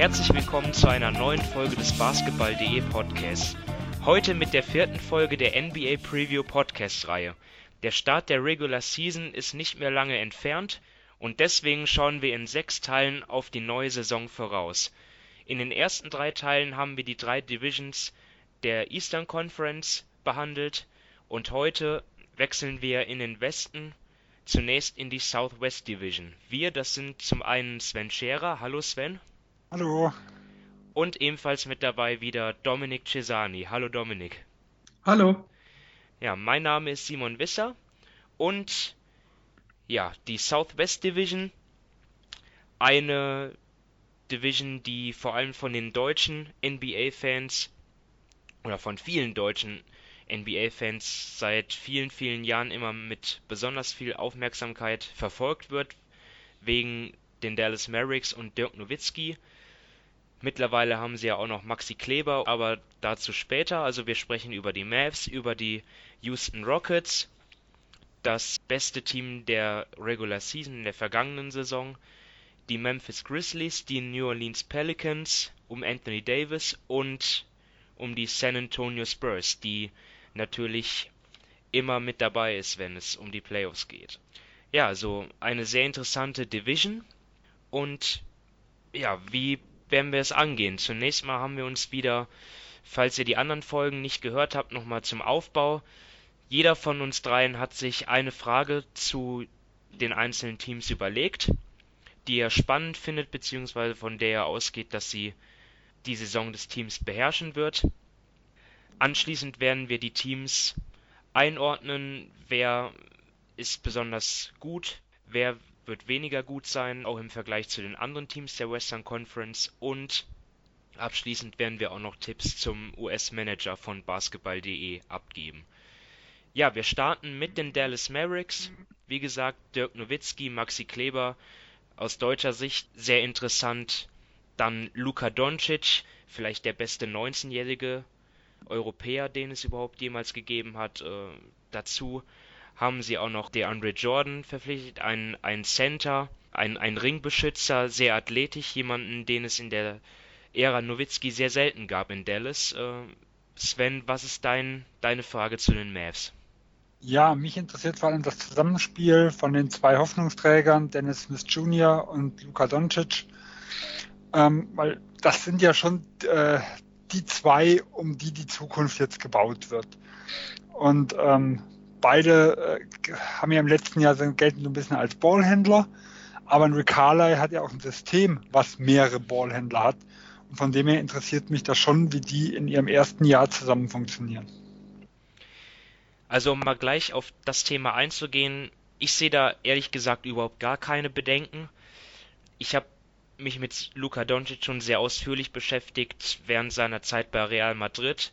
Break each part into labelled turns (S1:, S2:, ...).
S1: Herzlich willkommen zu einer neuen Folge des Basketball.de Podcasts. Heute mit der vierten Folge der NBA Preview Podcast Reihe. Der Start der Regular Season ist nicht mehr lange entfernt und deswegen schauen wir in sechs Teilen auf die neue Saison voraus. In den ersten drei Teilen haben wir die drei Divisions der Eastern Conference behandelt und heute wechseln wir in den Westen zunächst in die Southwest Division. Wir, das sind zum einen Sven Scherer. Hallo Sven.
S2: Hallo.
S1: Und ebenfalls mit dabei wieder Dominik Cesani. Hallo Dominik.
S3: Hallo.
S1: Ja, mein Name ist Simon Wisser und ja, die Southwest Division, eine Division, die vor allem von den deutschen NBA-Fans oder von vielen deutschen NBA-Fans seit vielen, vielen Jahren immer mit besonders viel Aufmerksamkeit verfolgt wird, wegen den Dallas Mavericks und Dirk Nowitzki. Mittlerweile haben sie ja auch noch Maxi Kleber, aber dazu später. Also wir sprechen über die Mavs, über die Houston Rockets, das beste Team der Regular Season der vergangenen Saison, die Memphis Grizzlies, die New Orleans Pelicans um Anthony Davis und um die San Antonio Spurs, die natürlich immer mit dabei ist, wenn es um die Playoffs geht. Ja, also eine sehr interessante Division und ja, wie werden wir es angehen? Zunächst mal haben wir uns wieder, falls ihr die anderen Folgen nicht gehört habt, nochmal zum Aufbau. Jeder von uns dreien hat sich eine Frage zu den einzelnen Teams überlegt, die er spannend findet, beziehungsweise von der er ausgeht, dass sie die Saison des Teams beherrschen wird. Anschließend werden wir die Teams einordnen, wer ist besonders gut, wer wird weniger gut sein, auch im Vergleich zu den anderen Teams der Western Conference und abschließend werden wir auch noch Tipps zum US-Manager von basketball.de abgeben. Ja, wir starten mit den Dallas Mavericks. Wie gesagt, Dirk Nowitzki, Maxi Kleber, aus deutscher Sicht sehr interessant. Dann Luka Doncic, vielleicht der beste 19-jährige Europäer, den es überhaupt jemals gegeben hat. Äh, dazu haben sie auch noch DeAndre Jordan verpflichtet, einen, einen Center, einen, einen Ringbeschützer, sehr athletisch, jemanden, den es in der Ära Nowitzki sehr selten gab in Dallas. Äh, Sven, was ist dein, deine Frage zu den Mavs?
S2: Ja, mich interessiert vor allem das Zusammenspiel von den zwei Hoffnungsträgern, Dennis Smith Jr. und Luka Doncic, ähm, weil das sind ja schon äh, die zwei, um die die Zukunft jetzt gebaut wird. Und ähm, beide äh, haben ja im letzten Jahr gelten so ein bisschen als Ballhändler, aber ein Rick Carly hat ja auch ein System, was mehrere Ballhändler hat. Und von dem her interessiert mich das schon, wie die in ihrem ersten Jahr zusammen funktionieren.
S1: Also um mal gleich auf das Thema einzugehen, ich sehe da ehrlich gesagt überhaupt gar keine Bedenken. Ich habe mich mit Luka Doncic schon sehr ausführlich beschäftigt während seiner Zeit bei Real Madrid,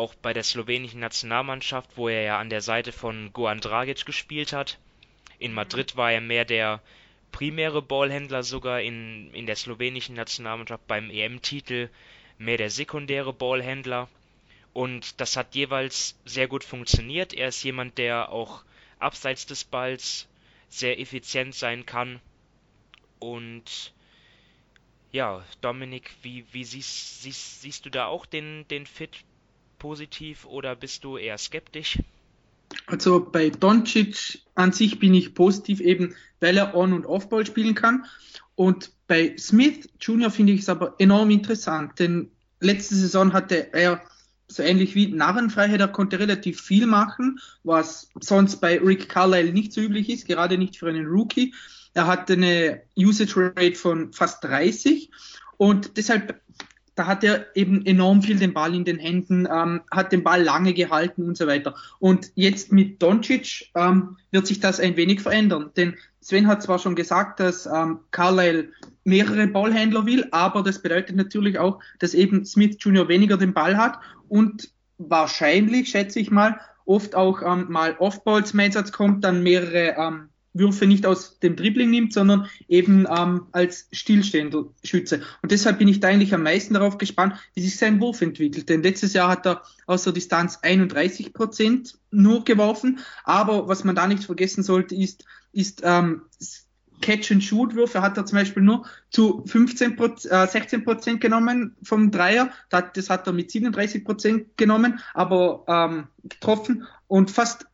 S1: auch bei der slowenischen Nationalmannschaft, wo er ja an der Seite von Goran Dragic gespielt hat. In Madrid war er mehr der primäre Ballhändler sogar in, in der slowenischen Nationalmannschaft beim EM-Titel mehr der sekundäre Ballhändler und das hat jeweils sehr gut funktioniert. Er ist jemand, der auch abseits des Balls sehr effizient sein kann und ja, Dominik, wie, wie siehst, siehst, siehst du da auch den, den Fit positiv oder bist du eher skeptisch?
S3: Also bei Doncic an sich bin ich positiv, eben weil er On- und Off-Ball spielen kann. Und bei Smith Jr. finde ich es aber enorm interessant, denn letzte Saison hatte er so ähnlich wie Narrenfreiheit, er konnte relativ viel machen, was sonst bei Rick Carlisle nicht so üblich ist, gerade nicht für einen Rookie. Er hatte eine Usage Rate von fast 30 und deshalb, da hat er eben enorm viel den Ball in den Händen, ähm, hat den Ball lange gehalten und so weiter. Und jetzt mit Doncic ähm, wird sich das ein wenig verändern, denn Sven hat zwar schon gesagt, dass ähm, Carlisle mehrere Ballhändler will, aber das bedeutet natürlich auch, dass eben Smith Jr. weniger den Ball hat und wahrscheinlich, schätze ich mal, oft auch ähm, mal Off-Balls zum Einsatz kommt, dann mehrere ähm, Würfe nicht aus dem Dribbling nimmt, sondern eben ähm, als stillstehender Schütze. Und deshalb bin ich da eigentlich am meisten darauf gespannt, wie sich sein Wurf entwickelt. Denn letztes Jahr hat er aus der Distanz 31 Prozent nur geworfen. Aber was man da nicht vergessen sollte, ist, ist ähm, Catch-and-Shoot-Würfe hat er zum Beispiel nur zu 15 äh, 16 Prozent genommen vom Dreier. Das hat er mit 37 Prozent genommen, aber ähm, getroffen. Und fast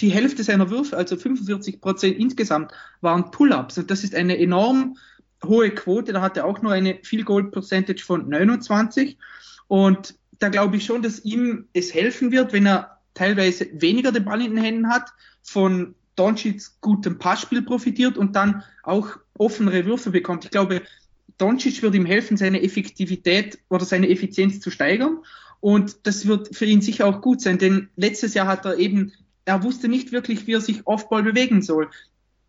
S3: die Hälfte seiner Würfe, also 45 Prozent insgesamt, waren Pull-ups. Und das ist eine enorm hohe Quote. Da hat er auch nur eine Field Goal Percentage von 29. Und da glaube ich schon, dass ihm es helfen wird, wenn er teilweise weniger den Ball in den Händen hat, von Doncic's gutem Passspiel profitiert und dann auch offenere Würfe bekommt. Ich glaube, Doncic wird ihm helfen, seine Effektivität oder seine Effizienz zu steigern. Und das wird für ihn sicher auch gut sein, denn letztes Jahr hat er eben, er wusste nicht wirklich, wie er sich Offball bewegen soll.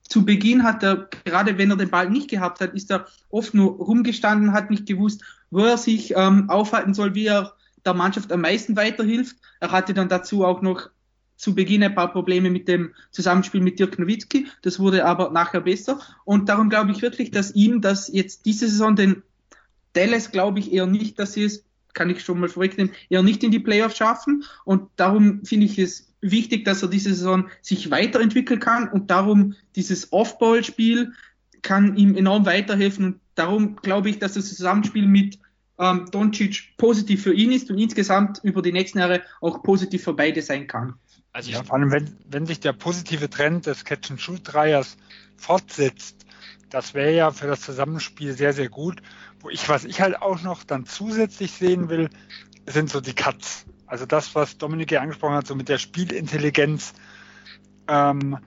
S3: Zu Beginn hat er, gerade wenn er den Ball nicht gehabt hat, ist er oft nur rumgestanden, hat nicht gewusst, wo er sich ähm, aufhalten soll, wie er der Mannschaft am meisten weiterhilft. Er hatte dann dazu auch noch zu Beginn ein paar Probleme mit dem Zusammenspiel mit Dirk Nowitzki. Das wurde aber nachher besser. Und darum glaube ich wirklich, dass ihm das jetzt diese Saison den Dallas glaube ich eher nicht, dass sie es, kann ich schon mal vorwegnehmen, eher nicht in die Playoffs schaffen. Und darum finde ich es wichtig, dass er diese Saison sich weiterentwickeln kann. Und darum dieses Off-Ball-Spiel kann ihm enorm weiterhelfen. Und darum glaube ich, dass das Zusammenspiel mit ähm, Doncic positiv für ihn ist und insgesamt über die nächsten Jahre auch positiv für beide sein kann.
S2: Also ja, vor allem, wenn, wenn sich der positive Trend des Catch-and-Shoot-Dreiers fortsetzt, das wäre ja für das Zusammenspiel sehr, sehr gut. Wo ich, was ich halt auch noch dann zusätzlich sehen will, sind so die Cuts. Also das, was Dominik ja angesprochen hat, so mit der Spielintelligenz. Ähm,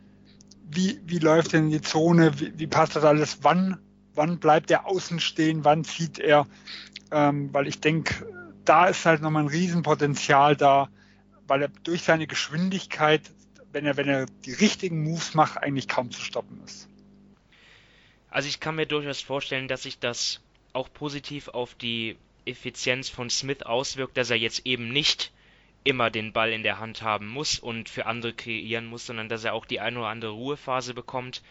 S2: wie, wie läuft denn die Zone? Wie, wie passt das alles? Wann, wann bleibt er außen stehen? Wann zieht er? Ähm, weil ich denke, da ist halt nochmal ein Riesenpotenzial da, weil er durch seine Geschwindigkeit, wenn er, wenn er die richtigen Moves macht, eigentlich kaum zu stoppen ist.
S1: Also ich kann mir durchaus vorstellen, dass sich das auch positiv auf die Effizienz von Smith auswirkt, dass er jetzt eben nicht immer den Ball in der Hand haben muss und für andere kreieren muss, sondern dass er auch die eine oder andere Ruhephase bekommt.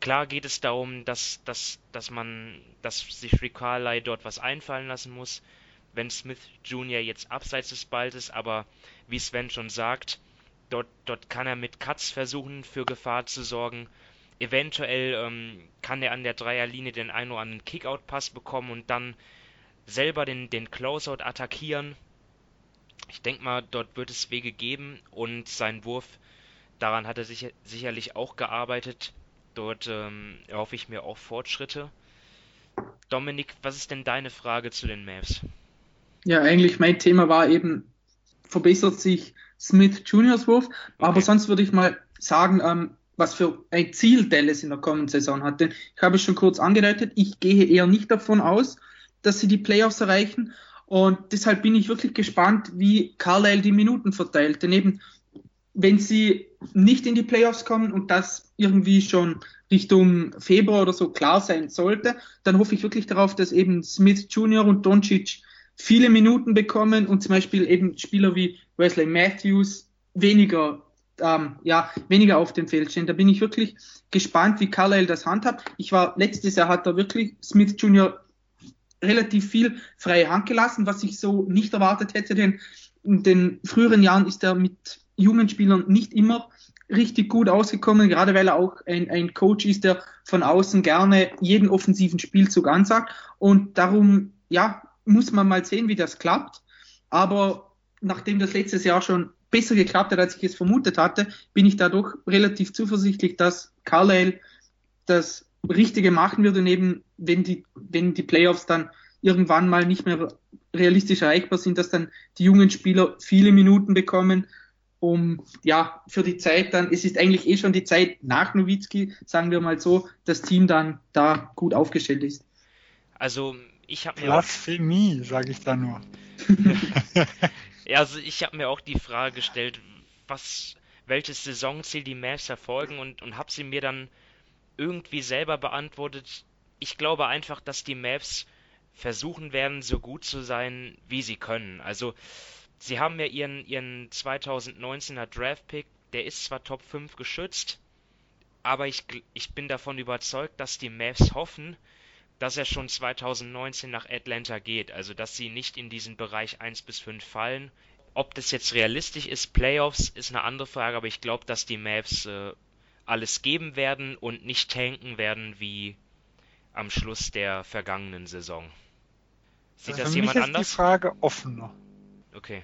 S1: Klar geht es darum, dass, dass, dass man, dass sich Rick Carly dort was einfallen lassen muss, wenn Smith Jr. jetzt abseits des Balls ist, aber wie Sven schon sagt, dort, dort kann er mit Cuts versuchen, für Gefahr zu sorgen. Eventuell ähm, kann er an der Dreierlinie den einen oder anderen Kickout-Pass bekommen und dann selber den, den Closeout attackieren. Ich denke mal, dort wird es Wege geben und sein Wurf, daran hat er sicher, sicherlich auch gearbeitet. Dort ähm, erhoffe ich mir auch Fortschritte. Dominik, was ist denn deine Frage zu den Mavs?
S3: Ja, eigentlich mein Thema war eben, verbessert sich Smith Juniors Wurf, okay. aber sonst würde ich mal sagen, ähm, was für ein Ziel Dallas in der kommenden Saison hat. Denn ich habe es schon kurz angedeutet, ich gehe eher nicht davon aus, dass sie die Playoffs erreichen. Und deshalb bin ich wirklich gespannt, wie Carlisle die Minuten verteilt. Denn eben, wenn sie nicht in die Playoffs kommen und das irgendwie schon Richtung Februar oder so klar sein sollte, dann hoffe ich wirklich darauf, dass eben Smith Jr. und Doncic viele Minuten bekommen und zum Beispiel eben Spieler wie Wesley Matthews weniger, ähm, ja, weniger auf dem Feld stehen. Da bin ich wirklich gespannt, wie Carlisle das handhabt. Ich war letztes Jahr hat er wirklich Smith Jr. relativ viel freie Hand gelassen, was ich so nicht erwartet hätte, denn in den früheren Jahren ist er mit jungen Spielern nicht immer richtig gut ausgekommen, gerade weil er auch ein, ein Coach ist, der von außen gerne jeden offensiven Spielzug ansagt. Und darum, ja, muss man mal sehen, wie das klappt. Aber nachdem das letztes Jahr schon besser geklappt hat, als ich es vermutet hatte, bin ich da doch relativ zuversichtlich, dass Carlisle das Richtige machen wird und eben, wenn die, wenn die Playoffs dann irgendwann mal nicht mehr realistisch erreichbar sind, dass dann die jungen Spieler viele Minuten bekommen, um ja für die Zeit dann, es ist eigentlich eh schon die Zeit nach Nowitzki, sagen wir mal so, das Team dann da gut aufgestellt ist.
S1: Also ich habe
S2: mir Blasphemie, sage ich da nur.
S1: ja, also ich habe mir auch die Frage gestellt, was, welches Saisonziel die Mavs verfolgen und, und habe sie mir dann irgendwie selber beantwortet. Ich glaube einfach, dass die Mavs versuchen werden, so gut zu sein, wie sie können. Also, sie haben ja ihren, ihren 2019er Draft-Pick, der ist zwar Top 5 geschützt, aber ich, ich bin davon überzeugt, dass die Mavs hoffen, dass er schon 2019 nach Atlanta geht, also dass sie nicht in diesen Bereich 1 bis 5 fallen. Ob das jetzt realistisch ist, Playoffs, ist eine andere Frage, aber ich glaube, dass die Mavs äh, alles geben werden und nicht tanken werden wie am Schluss der vergangenen Saison.
S2: Sieht also das jemand ist anders? die Frage offener.
S1: Okay.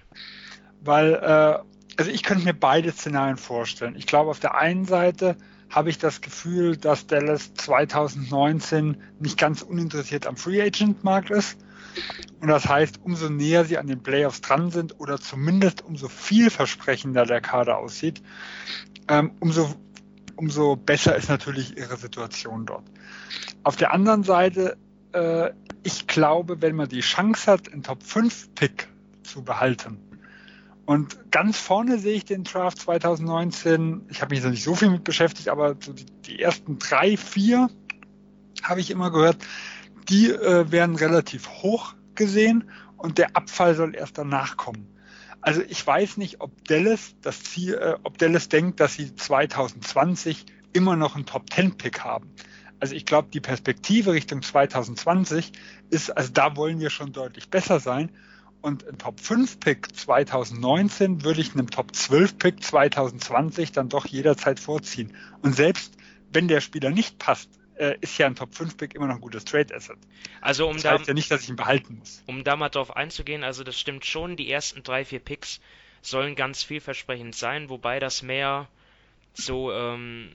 S2: Weil, äh, also ich könnte mir beide Szenarien vorstellen. Ich glaube, auf der einen Seite habe ich das Gefühl, dass Dallas 2019 nicht ganz uninteressiert am Free Agent Markt ist. Und das heißt, umso näher sie an den Playoffs dran sind oder zumindest umso vielversprechender der Kader aussieht, ähm, umso, umso besser ist natürlich ihre Situation dort. Auf der anderen Seite, äh, ich glaube, wenn man die Chance hat, einen Top 5 Pick zu behalten, und ganz vorne sehe ich den Draft 2019. Ich habe mich noch nicht so viel mit beschäftigt, aber so die, die ersten drei, vier habe ich immer gehört, die äh, werden relativ hoch gesehen und der Abfall soll erst danach kommen. Also ich weiß nicht, ob Dallas das Ziel, äh, ob Dallas denkt, dass sie 2020 immer noch einen Top 10 Pick haben. Also ich glaube, die Perspektive Richtung 2020 ist, also da wollen wir schon deutlich besser sein. Und ein Top 5 Pick 2019 würde ich einem Top 12 Pick 2020 dann doch jederzeit vorziehen. Und selbst wenn der Spieler nicht passt, äh, ist ja ein Top 5 Pick immer noch ein gutes Trade Asset.
S1: Also um
S2: das
S1: da,
S2: heißt ja nicht, dass ich ihn behalten muss.
S1: Um da mal drauf einzugehen, also das stimmt schon, die ersten drei, vier Picks sollen ganz vielversprechend sein, wobei das mehr so ähm,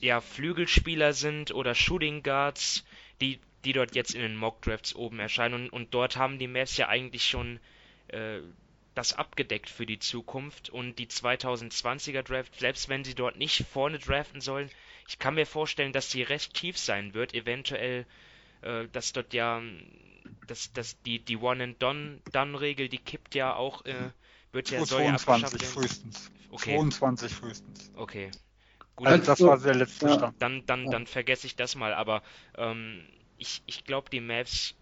S1: ja, Flügelspieler sind oder Shooting Guards, die die dort jetzt in den Mock Drafts oben erscheinen. Und, und dort haben die Mavs ja eigentlich schon äh, das abgedeckt für die Zukunft. Und die 2020er Draft, selbst wenn sie dort nicht vorne draften sollen, ich kann mir vorstellen, dass sie recht tief sein wird. Eventuell, äh, dass dort ja, dass, dass die, die One-and-Done-Regel, die kippt ja auch, äh, wird ja,
S2: soll 22 frühestens. Okay. 22 frühestens.
S1: Okay.
S2: Gut, also, das war der letzte
S1: ja.
S2: Stand.
S1: Dann, dann, dann vergesse ich das mal, aber ähm, ich, ich glaube, die Mavs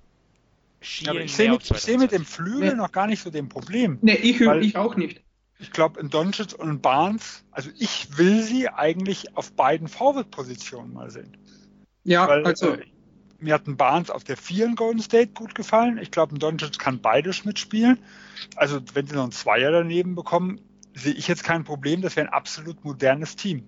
S2: schielen ja, ich sehe mit, seh mit dem Flügel nee. noch gar nicht so den Problem.
S3: Nee, ich, ich auch nicht.
S2: Ich glaube, in Doncic und in Barnes, also ich will sie eigentlich auf beiden Forward-Positionen mal sehen.
S3: Ja, Weil, also.
S2: Äh, mir hat ein Barnes auf der 4 in Golden State gut gefallen. Ich glaube, ein Doncic kann beides mitspielen. Also, wenn sie noch einen Zweier daneben bekommen, sehe ich jetzt kein Problem. Das wäre ein absolut modernes Team.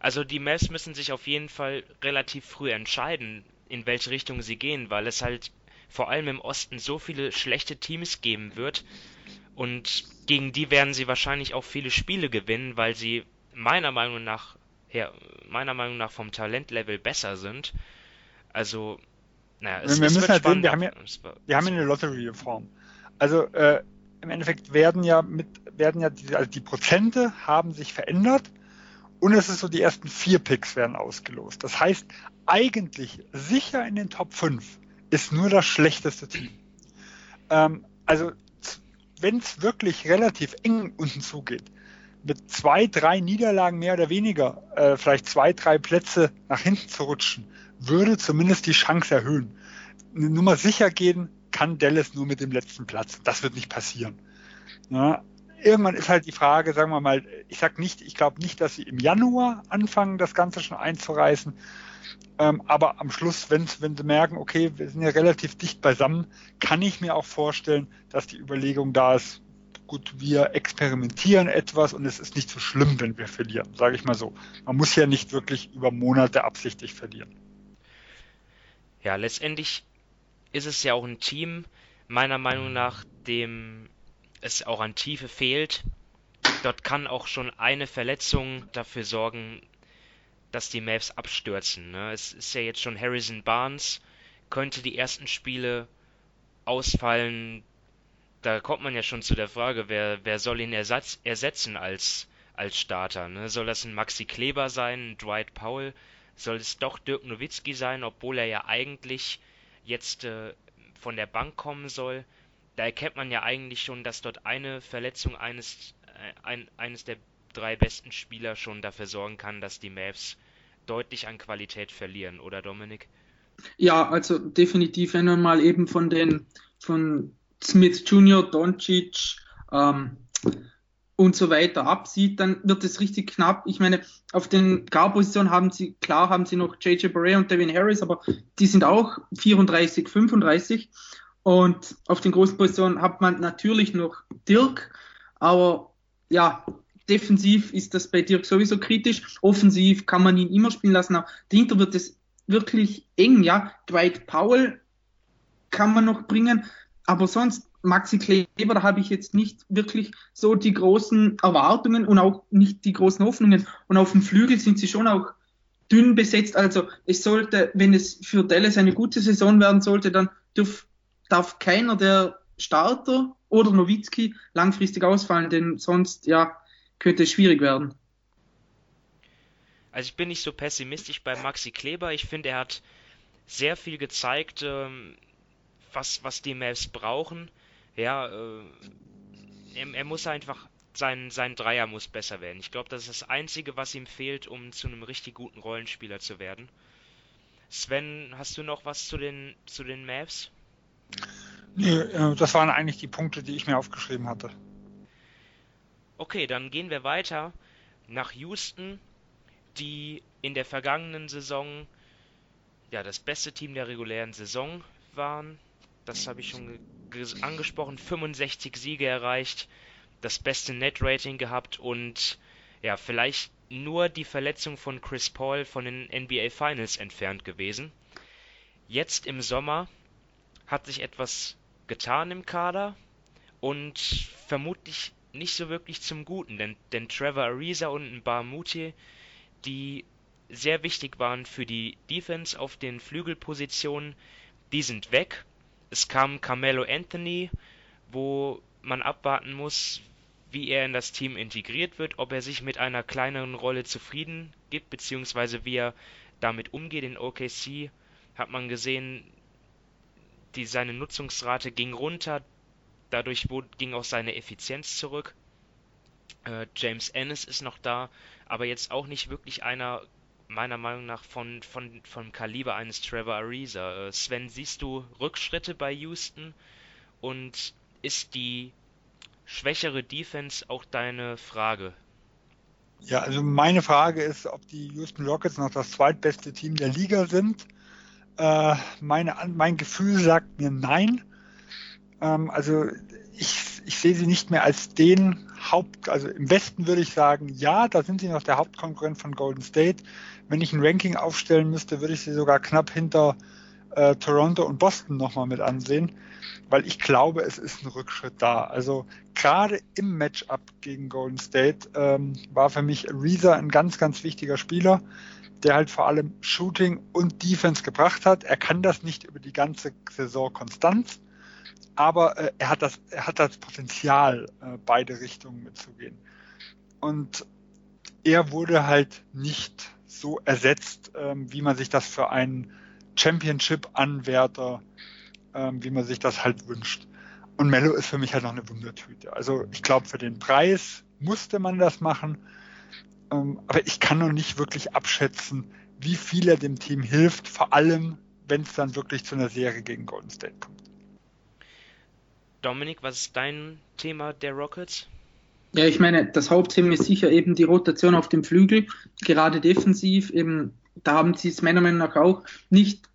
S1: Also, die Mavs müssen sich auf jeden Fall relativ früh entscheiden, in welche Richtung sie gehen, weil es halt vor allem im Osten so viele schlechte Teams geben wird und gegen die werden sie wahrscheinlich auch viele Spiele gewinnen, weil sie meiner Meinung nach ja, meiner Meinung nach vom Talentlevel besser sind. Also, naja,
S2: es, wir es müssen halt sehen, wir haben ja, wir haben eine Lottery-Reform. Also äh, im Endeffekt werden ja mit werden ja die, also die Prozente haben sich verändert und es ist so, die ersten vier Picks werden ausgelost. Das heißt, eigentlich sicher in den Top 5 ist nur das schlechteste Team. Ähm, also, wenn es wirklich relativ eng unten zugeht, mit zwei, drei Niederlagen mehr oder weniger, äh, vielleicht zwei, drei Plätze nach hinten zu rutschen, würde zumindest die Chance erhöhen. Eine Nummer sicher gehen kann Dallas nur mit dem letzten Platz. Das wird nicht passieren. Ja, irgendwann ist halt die Frage, sagen wir mal, ich sag nicht, ich glaube nicht, dass sie im Januar anfangen, das Ganze schon einzureißen. Ähm, aber am Schluss, wenn, wenn sie merken, okay, wir sind ja relativ dicht beisammen, kann ich mir auch vorstellen, dass die Überlegung da ist, gut, wir experimentieren etwas und es ist nicht so schlimm, wenn wir verlieren, sage ich mal so. Man muss ja nicht wirklich über Monate absichtlich verlieren.
S1: Ja, letztendlich ist es ja auch ein Team, meiner Meinung nach, dem es auch an Tiefe fehlt. Dort kann auch schon eine Verletzung dafür sorgen, dass die Mavs abstürzen. Ne? Es ist ja jetzt schon Harrison Barnes, könnte die ersten Spiele ausfallen. Da kommt man ja schon zu der Frage, wer, wer soll ihn ersatz, ersetzen als, als Starter? Ne? Soll das ein Maxi Kleber sein, ein Dwight Powell? Soll es doch Dirk Nowitzki sein, obwohl er ja eigentlich jetzt äh, von der Bank kommen soll? da erkennt man ja eigentlich schon, dass dort eine Verletzung eines, äh, ein, eines der drei besten Spieler schon dafür sorgen kann, dass die Mavs deutlich an Qualität verlieren, oder Dominik?
S3: Ja, also definitiv, wenn man mal eben von den von Smith Jr., Doncic ähm, und so weiter absieht, dann wird es richtig knapp. Ich meine, auf den Guard-Positionen haben sie, klar haben sie noch JJ Barea und Devin Harris, aber die sind auch 34, 35 und auf den großen Positionen hat man natürlich noch Dirk, aber ja, defensiv ist das bei Dirk sowieso kritisch. Offensiv kann man ihn immer spielen lassen. Aber dahinter wird es wirklich eng, ja. Dwight Powell kann man noch bringen, aber sonst Maxi Kleber, da habe ich jetzt nicht wirklich so die großen Erwartungen und auch nicht die großen Hoffnungen. Und auf dem Flügel sind sie schon auch dünn besetzt. Also es sollte, wenn es für Dallas eine gute Saison werden sollte, dann dürf, darf keiner der Starter oder Nowitzki langfristig ausfallen, denn sonst ja könnte es schwierig werden.
S1: Also ich bin nicht so pessimistisch bei Maxi Kleber. Ich finde, er hat sehr viel gezeigt, ähm, was, was die Mavs brauchen ja, äh, er, er, muss einfach, sein, sein Dreier muss besser werden. Ich glaube, das ist das Einzige, was ihm fehlt, um zu einem richtig guten Rollenspieler zu werden. Sven, hast du noch was zu den, zu den Mavs?
S2: Nee, äh, das waren eigentlich die Punkte, die ich mir aufgeschrieben hatte.
S1: Okay, dann gehen wir weiter nach Houston, die in der vergangenen Saison ja das beste Team der regulären Saison waren. Das habe ich schon angesprochen, 65 Siege erreicht, das beste Net-Rating gehabt und ja, vielleicht nur die Verletzung von Chris Paul von den NBA Finals entfernt gewesen. Jetzt im Sommer hat sich etwas getan im Kader und vermutlich nicht so wirklich zum Guten, denn, denn Trevor Ariza und Bar Mutier, die sehr wichtig waren für die Defense auf den Flügelpositionen, die sind weg es kam Carmelo Anthony, wo man abwarten muss, wie er in das Team integriert wird, ob er sich mit einer kleineren Rolle zufrieden gibt, beziehungsweise wie er damit umgeht. In OKC hat man gesehen, die, seine Nutzungsrate ging runter, dadurch ging auch seine Effizienz zurück. Äh, James Ennis ist noch da, aber jetzt auch nicht wirklich einer meiner Meinung nach von, von, vom Kaliber eines Trevor Ariza. Äh, Sven, siehst du Rückschritte bei Houston und ist die schwächere Defense auch deine Frage?
S2: Ja, also meine Frage ist, ob die Houston Rockets noch das zweitbeste Team der Liga sind. Äh, meine, mein Gefühl sagt mir nein. Ähm, also ich, ich sehe sie nicht mehr als den Haupt, also im Westen würde ich sagen, ja, da sind sie noch der Hauptkonkurrent von Golden State. Wenn ich ein Ranking aufstellen müsste, würde ich sie sogar knapp hinter äh, Toronto und Boston nochmal mit ansehen, weil ich glaube, es ist ein Rückschritt da. Also gerade im Matchup gegen Golden State ähm, war für mich Reza ein ganz, ganz wichtiger Spieler, der halt vor allem Shooting und Defense gebracht hat. Er kann das nicht über die ganze Saison konstant, aber äh, er, hat das, er hat das Potenzial, äh, beide Richtungen mitzugehen. Und er wurde halt nicht so ersetzt, ähm, wie man sich das für einen Championship-Anwärter, ähm, wie man sich das halt wünscht. Und Mello ist für mich halt noch eine Wundertüte. Also ich glaube, für den Preis musste man das machen. Ähm, aber ich kann noch nicht wirklich abschätzen, wie viel er dem Team hilft, vor allem wenn es dann wirklich zu einer Serie gegen Golden State kommt.
S1: Dominik, was ist dein Thema der Rockets?
S3: Ja, ich meine, das Hauptthema ist sicher eben die Rotation auf dem Flügel, gerade defensiv. Eben, da haben sie es meiner Meinung nach auch nicht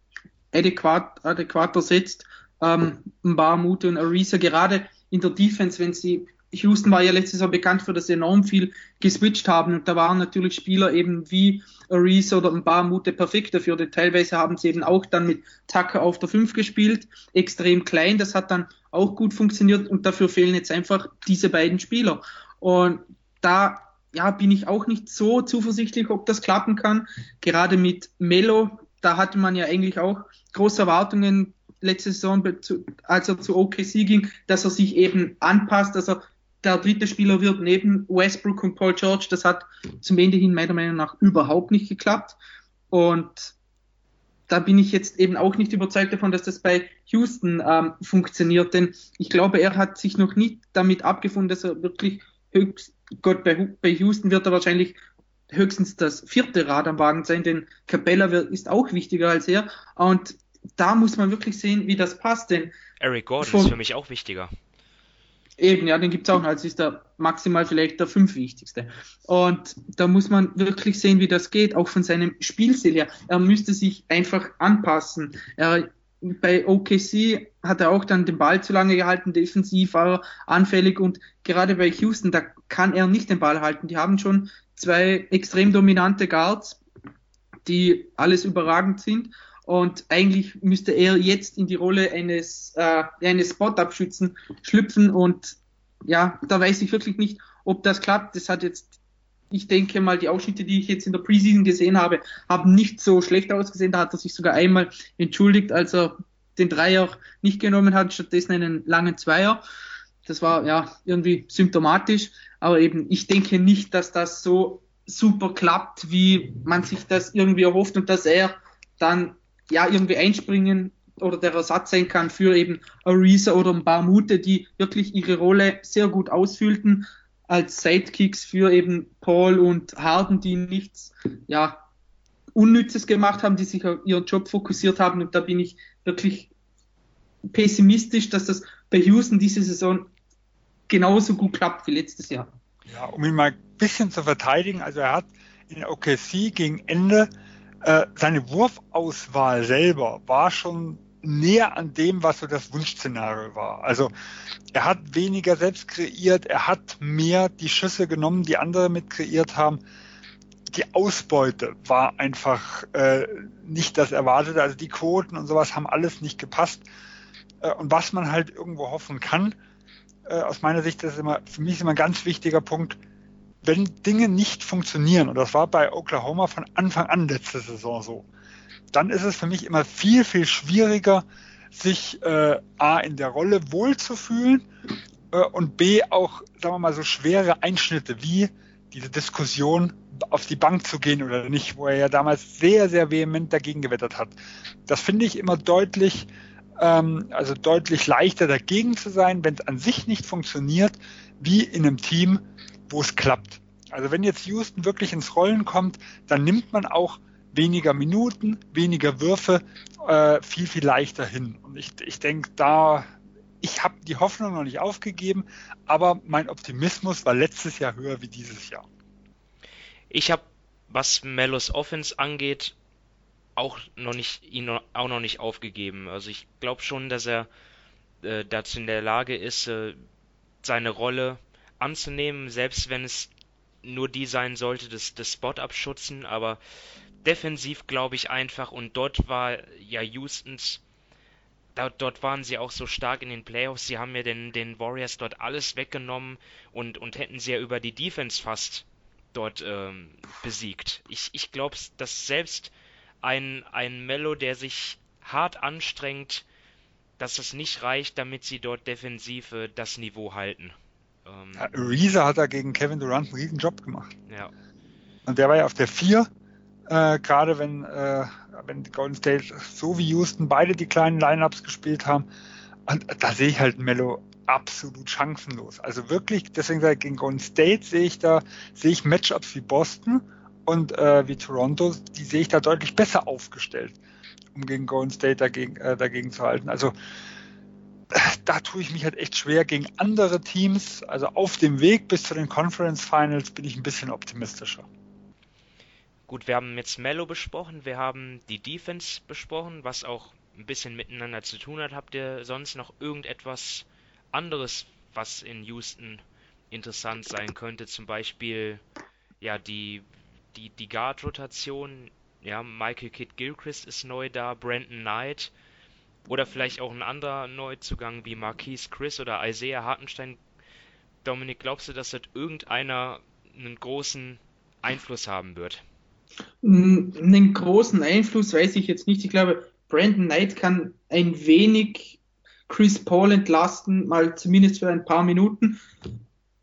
S3: adäquat, adäquat ersetzt. Ähm, Mute und Arisa, gerade in der Defense, wenn sie Houston war ja letztes Jahr bekannt für, sie enorm viel geswitcht haben und da waren natürlich Spieler eben wie Reese oder ein paar Mute perfekt dafür. Denn teilweise haben sie eben auch dann mit Tucker auf der 5 gespielt, extrem klein, das hat dann auch gut funktioniert und dafür fehlen jetzt einfach diese beiden Spieler. Und da ja, bin ich auch nicht so zuversichtlich, ob das klappen kann. Gerade mit Melo, da hatte man ja eigentlich auch große Erwartungen letzte Saison, als er zu OKC ging, dass er sich eben anpasst, dass er der dritte Spieler wird neben Westbrook und Paul George. Das hat zum Ende hin meiner Meinung nach überhaupt nicht geklappt. Und da bin ich jetzt eben auch nicht überzeugt davon, dass das bei Houston ähm, funktioniert, denn ich glaube, er hat sich noch nicht damit abgefunden, dass er wirklich höchst, Gott, bei, bei Houston wird er wahrscheinlich höchstens das vierte Rad am Wagen sein, denn Capella wird, ist auch wichtiger als er. Und da muss man wirklich sehen, wie das passt, denn
S1: Eric Gordon von, ist für mich auch wichtiger.
S3: Eben, ja, den gibt's auch noch. Also ist der maximal vielleicht der fünf wichtigste. Und da muss man wirklich sehen, wie das geht, auch von seinem Spielstil her. Er müsste sich einfach anpassen. Er bei OKC hat er auch dann den Ball zu lange gehalten, defensiv war er anfällig und gerade bei Houston, da kann er nicht den Ball halten. Die haben schon zwei extrem dominante Guards, die alles überragend sind und eigentlich müsste er jetzt in die Rolle eines, äh, eines Spot-Up-Schützen schlüpfen und ja, da weiß ich wirklich nicht, ob das klappt. Das hat jetzt ich denke mal, die Ausschnitte, die ich jetzt in der Preseason gesehen habe, haben nicht so schlecht ausgesehen. Da hat er sich sogar einmal entschuldigt, als er den Dreier nicht genommen hat, stattdessen einen langen Zweier. Das war ja irgendwie symptomatisch, aber eben, ich denke nicht, dass das so super klappt, wie man sich das irgendwie erhofft und dass er dann ja irgendwie einspringen oder der Ersatz sein kann für eben Arisa oder ein paar Mute, die wirklich ihre Rolle sehr gut ausfüllten, als Sidekicks für eben Paul und Harden, die nichts ja, Unnützes gemacht haben, die sich auf ihren Job fokussiert haben. Und da bin ich wirklich pessimistisch, dass das bei Houston diese Saison genauso gut klappt wie letztes Jahr.
S2: Ja, um ihn mal ein bisschen zu verteidigen, also er hat in OKC gegen Ende äh, seine Wurfauswahl selber war schon näher an dem, was so das Wunschszenario war. Also er hat weniger selbst kreiert, er hat mehr die Schüsse genommen, die andere mit kreiert haben. Die Ausbeute war einfach äh, nicht das Erwartete. Also die Quoten und sowas haben alles nicht gepasst. Äh, und was man halt irgendwo hoffen kann, äh, aus meiner Sicht, das ist immer, für mich ist immer ein ganz wichtiger Punkt, wenn Dinge nicht funktionieren, und das war bei Oklahoma von Anfang an letzte Saison so, dann ist es für mich immer viel, viel schwieriger, sich äh, A in der Rolle wohlzufühlen äh, und B auch, sagen wir mal, so schwere Einschnitte wie diese Diskussion auf die Bank zu gehen oder nicht, wo er ja damals sehr, sehr vehement dagegen gewettert hat. Das finde ich immer deutlich, ähm, also deutlich leichter dagegen zu sein, wenn es an sich nicht funktioniert, wie in einem Team, wo es klappt. Also wenn jetzt Houston wirklich ins Rollen kommt, dann nimmt man auch weniger Minuten, weniger Würfe, äh, viel, viel leichter hin. Und ich, ich denke, da, ich habe die Hoffnung noch nicht aufgegeben, aber mein Optimismus war letztes Jahr höher wie dieses Jahr.
S1: Ich habe, was Mellos Offense angeht, auch noch nicht, ihn auch noch nicht aufgegeben. Also ich glaube schon, dass er äh, dazu in der Lage ist, äh, seine Rolle anzunehmen, selbst wenn es nur die sein sollte, das, das Spot-Abschutzen, aber defensiv glaube ich einfach und dort war ja Houstons da, dort waren sie auch so stark in den Playoffs, sie haben ja den, den Warriors dort alles weggenommen und, und hätten sie ja über die Defense fast dort ähm, besiegt. Ich, ich glaube, dass selbst ein, ein Mello, der sich hart anstrengt, dass es nicht reicht, damit sie dort defensiv äh, das Niveau halten.
S2: Ähm, ja, Reese hat da gegen Kevin Durant einen riesen Job gemacht.
S1: Ja.
S2: Und der war ja auf der 4 äh, gerade wenn, äh, wenn Golden State so wie Houston beide die kleinen Lineups gespielt haben. Und da sehe ich halt Mello absolut chancenlos. Also wirklich, deswegen sage ich, gegen Golden State sehe ich da, sehe ich Matchups wie Boston und äh, wie Toronto, die sehe ich da deutlich besser aufgestellt, um gegen Golden State dagegen, äh, dagegen zu halten. Also da tue ich mich halt echt schwer gegen andere Teams. Also auf dem Weg bis zu den Conference Finals bin ich ein bisschen optimistischer.
S1: Gut, wir haben jetzt Mello besprochen, wir haben die Defense besprochen, was auch ein bisschen miteinander zu tun hat. Habt ihr sonst noch irgendetwas anderes, was in Houston interessant sein könnte? Zum Beispiel ja die die die Guard-Rotation. Ja, Michael Kidd Gilchrist ist neu da, Brandon Knight oder vielleicht auch ein anderer Neuzugang wie Marquise Chris oder Isaiah Hartenstein. Dominik, glaubst du, dass das irgendeiner einen großen Einfluss haben wird?
S3: Einen großen Einfluss weiß ich jetzt nicht. Ich glaube, Brandon Knight kann ein wenig Chris Paul entlasten, mal zumindest für ein paar Minuten.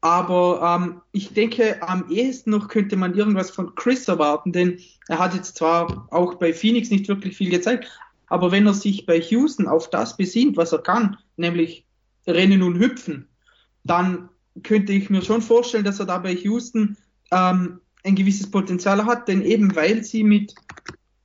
S3: Aber ähm, ich denke, am ehesten noch könnte man irgendwas von Chris erwarten, denn er hat jetzt zwar auch bei Phoenix nicht wirklich viel gezeigt, aber wenn er sich bei Houston auf das besinnt, was er kann, nämlich rennen und hüpfen, dann könnte ich mir schon vorstellen, dass er da bei Houston ähm, ein gewisses Potenzial hat, denn eben weil sie mit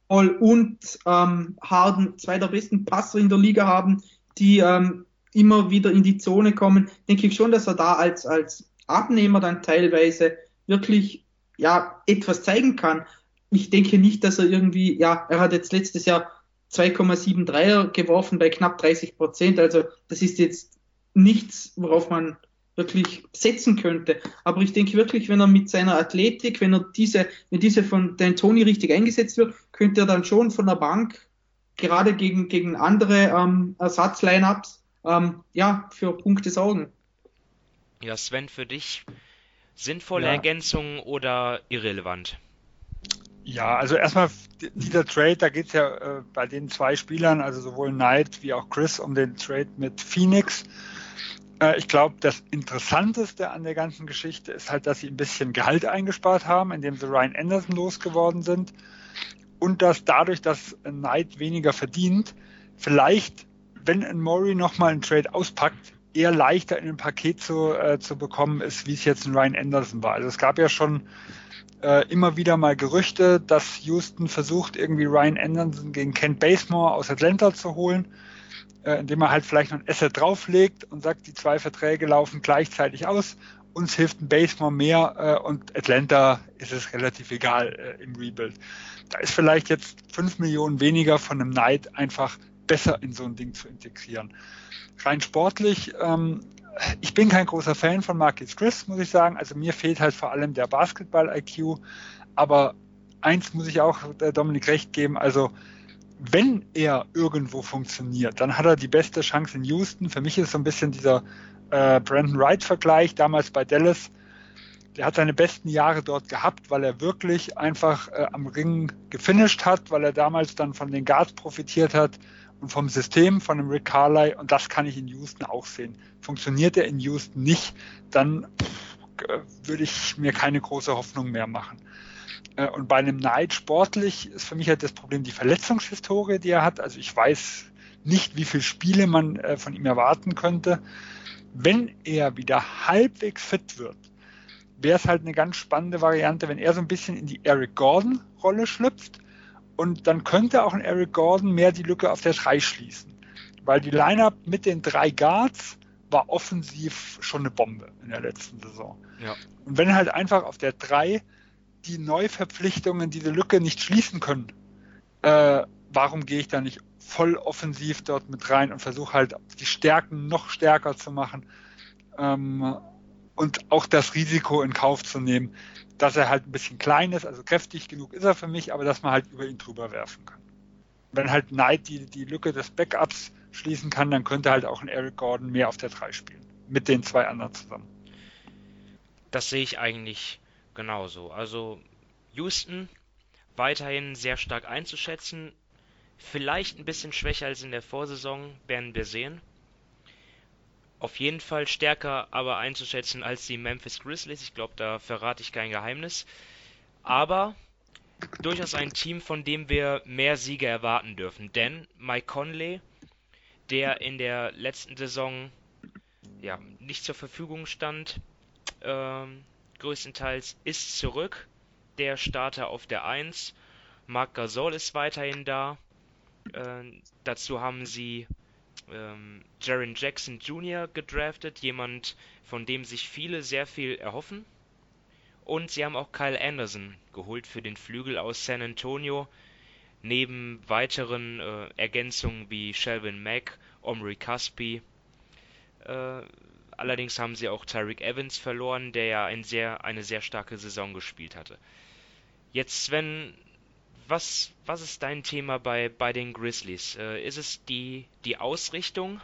S3: Paul und ähm, Harden zwei der besten Passer in der Liga haben, die ähm, immer wieder in die Zone kommen, denke ich schon, dass er da als, als Abnehmer dann teilweise wirklich ja etwas zeigen kann. Ich denke nicht, dass er irgendwie, ja, er hat jetzt letztes Jahr 2,7 Dreier geworfen bei knapp 30 Prozent. Also das ist jetzt nichts, worauf man wirklich setzen könnte. Aber ich denke wirklich, wenn er mit seiner Athletik, wenn er diese, wenn diese von D'Antoni richtig eingesetzt wird, könnte er dann schon von der Bank gerade gegen, gegen andere ähm, Ersatz-Lineups ähm, ja, für Punkte sorgen.
S1: Ja, Sven, für dich sinnvolle
S2: Ja.
S1: Ergänzung oder irrelevant?
S2: Ja, also erstmal dieser Trade, da geht es ja äh, bei den zwei Spielern, also sowohl Knight wie auch Chris, um den Trade mit Phoenix. Äh, ich glaube, das Interessanteste an der ganzen Geschichte ist halt, dass sie ein bisschen Gehalt eingespart haben, indem sie Ryan Anderson losgeworden sind. Und dass dadurch, dass Knight weniger verdient, vielleicht, wenn ein Murray nochmal einen Trade auspackt, eher leichter in ein Paket zu, äh, zu bekommen ist, wie es jetzt ein Ryan Anderson war. Also es gab ja schon äh, immer wieder mal Gerüchte, dass Houston versucht, irgendwie Ryan Anderson gegen Kent Basemore aus Atlanta zu holen, äh, indem er halt vielleicht noch ein Asset drauflegt und sagt, die zwei Verträge laufen gleichzeitig aus. Uns hilft ein Basemore mehr äh, und Atlanta ist es relativ egal äh, im Rebuild. Da ist vielleicht jetzt fünf Millionen weniger von einem Knight einfach besser in so ein Ding zu integrieren. Rein sportlich, ähm, ich bin kein großer Fan von Marcus Chris, muss ich sagen. Also mir fehlt halt vor allem der Basketball-IQ. Aber eins muss ich auch der Dominik recht geben. Also wenn er irgendwo funktioniert, dann hat er die beste Chance in Houston. Für mich ist so ein bisschen dieser äh, Brandon Wright-Vergleich damals bei Dallas. Der hat seine besten Jahre dort gehabt, weil er wirklich einfach äh, am Ring gefinisht hat, weil er damals dann von den Guards profitiert hat vom System von dem Rick Carly und das kann ich in Houston auch sehen. Funktioniert er in Houston nicht, dann pff, würde ich mir keine große Hoffnung mehr machen. Äh, Und bei einem Knight sportlich ist für mich halt das Problem die Verletzungshistorie, die er hat. Also ich weiß nicht, wie viele Spiele man äh, von ihm erwarten könnte. Wenn er wieder halbwegs fit wird, wäre es halt eine ganz spannende Variante, wenn er so ein bisschen in die Eric Gordon-Rolle schlüpft. Und dann könnte auch ein Eric Gordon mehr die Lücke auf der 3 schließen. Weil die Lineup mit den drei Guards war offensiv schon eine Bombe in der letzten Saison.
S1: Ja.
S2: Und wenn halt einfach auf der 3 die Neuverpflichtungen diese Lücke nicht schließen können, äh, warum gehe ich da nicht voll offensiv dort mit rein und versuche halt die Stärken noch stärker zu machen ähm, und auch das Risiko in Kauf zu nehmen, dass er halt ein bisschen klein ist, also kräftig genug ist er für mich, aber dass man halt über ihn drüber werfen kann. Wenn halt Knight die, die Lücke des Backups schließen kann, dann könnte halt auch ein Eric Gordon mehr auf der 3 spielen. Mit den zwei anderen zusammen.
S1: Das sehe ich eigentlich genauso. Also Houston weiterhin sehr stark einzuschätzen. Vielleicht ein bisschen schwächer als in der Vorsaison, werden wir sehen. Auf jeden Fall stärker aber einzuschätzen als die Memphis Grizzlies. Ich glaube, da verrate ich kein Geheimnis. Aber durchaus ein Team, von dem wir mehr Siege erwarten dürfen. Denn Mike Conley, der in der letzten Saison ja, nicht zur Verfügung stand, ähm, größtenteils ist zurück. Der Starter auf der 1. Marc Gasol ist weiterhin da. Äh, dazu haben sie ähm, Jaren Jackson Jr. gedraftet, jemand, von dem sich viele sehr viel erhoffen. Und sie haben auch Kyle Anderson geholt für den Flügel aus San Antonio, neben weiteren äh, Ergänzungen wie Shelvin Mack, Omri Caspi. Äh, allerdings haben sie auch Tyreek Evans verloren, der ja ein sehr, eine sehr starke Saison gespielt hatte. Jetzt, Sven, was, was ist dein Thema bei, bei den Grizzlies? Äh, ist es die, die Ausrichtung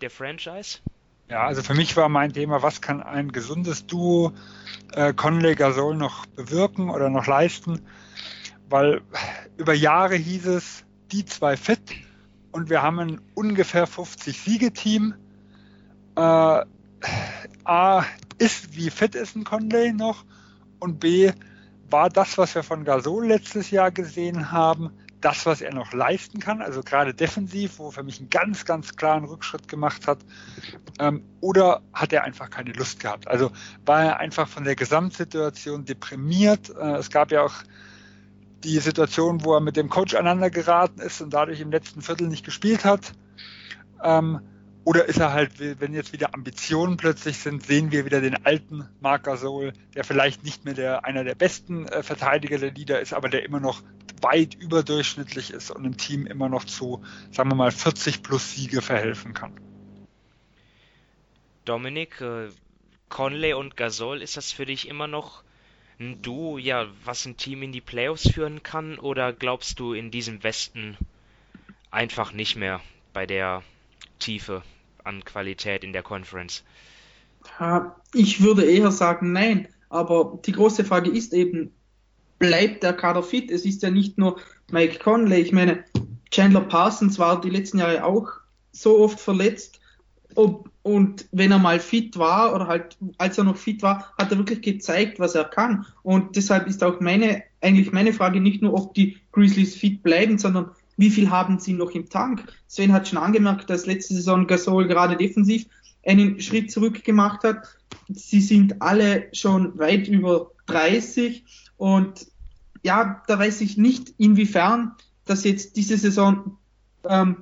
S1: der Franchise?
S2: Ja, also für mich war mein Thema, was kann ein gesundes Duo äh, Conley Gasol noch bewirken oder noch leisten? Weil über Jahre hieß es, die zwei fit und wir haben ein ungefähr 50 Siegeteam. Äh, A, ist, wie fit ist ein Conley noch? Und B, war das, was wir von Gasol letztes Jahr gesehen haben, das, was er noch leisten kann, also gerade defensiv, wo er für mich einen ganz, ganz klaren Rückschritt gemacht hat, ähm, oder hat er einfach keine Lust gehabt? Also war er einfach von der Gesamtsituation deprimiert. Äh, es gab ja auch die Situation, wo er mit dem Coach aneinander geraten ist und dadurch im letzten Viertel nicht gespielt hat. Ähm, oder ist er halt, wenn jetzt wieder Ambitionen plötzlich sind, sehen wir wieder den alten Marc Gasol, der vielleicht nicht mehr der, einer der besten äh, Verteidiger der Liga ist, aber der immer noch weit überdurchschnittlich ist und ein Team immer noch zu, sagen wir mal, 40 plus Siege verhelfen kann.
S1: Dominik, äh, Conley und Gasol, ist das für dich immer noch ein Duo, ja, was ein Team in die Playoffs führen kann? Oder glaubst du in diesem Westen einfach nicht mehr bei der Tiefe an Qualität in der Conference?
S3: Ich würde eher sagen nein, aber die große Frage ist eben, bleibt der Kader fit? Es ist ja nicht nur Mike Conley, ich meine, Chandler Parsons war die letzten Jahre auch so oft verletzt. Ob, und wenn er mal fit war oder halt als er noch fit war, hat er wirklich gezeigt, was er kann. Und deshalb ist auch meine, eigentlich meine Frage nicht nur, ob die Grizzlies fit bleiben, sondern wie viel haben sie noch im Tank? Sven hat schon angemerkt, dass letzte Saison Gasol gerade defensiv einen Schritt zurück gemacht hat. Sie sind alle schon weit über 30 und ja, da weiß ich nicht, inwiefern das jetzt diese Saison, ähm,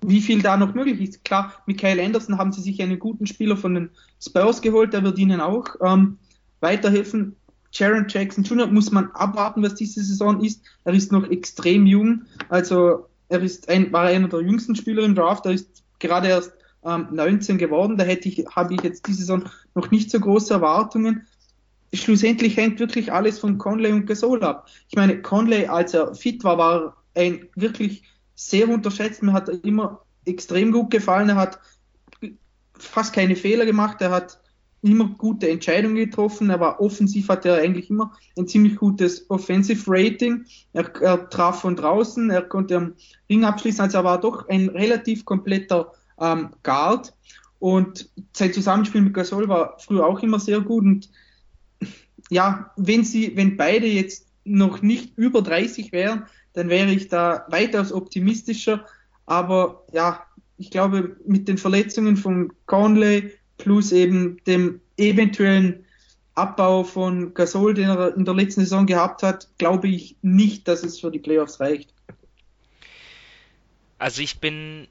S3: wie viel da noch möglich ist. Klar, mit Kyle Anderson haben sie sich einen guten Spieler von den Spurs geholt, der wird ihnen auch ähm, weiterhelfen. Jaron Jackson Jr. muss man abwarten, was diese Saison ist. Er ist noch extrem jung, also er ist ein, war einer der jüngsten Spieler im Draft, er ist gerade erst ähm, 19 geworden. Da hätte ich, habe ich jetzt diese Saison noch nicht so große Erwartungen. Schlussendlich hängt wirklich alles von Conley und Gasol ab. Ich meine, Conley, als er fit war, war ein wirklich sehr unterschätzt. Mir hat er immer extrem gut gefallen. Er hat fast keine Fehler gemacht. Er hat immer gute Entscheidungen getroffen. Er war offensiv, hatte er eigentlich immer ein ziemlich gutes Offensive Rating. Er, er traf von draußen, er konnte am Ring abschließen, also er war doch ein relativ kompletter ähm, Guard. Und sein Zusammenspiel mit Gasol war früher auch immer sehr gut. Und ja, wenn sie, wenn beide jetzt noch nicht über 30 wären, dann wäre ich da weitaus optimistischer. Aber ja, ich glaube, mit den Verletzungen von Conley plus eben dem eventuellen Abbau von Gasol, den er in der letzten Saison gehabt hat, glaube ich nicht, dass es für die Playoffs reicht.
S1: Also ich bin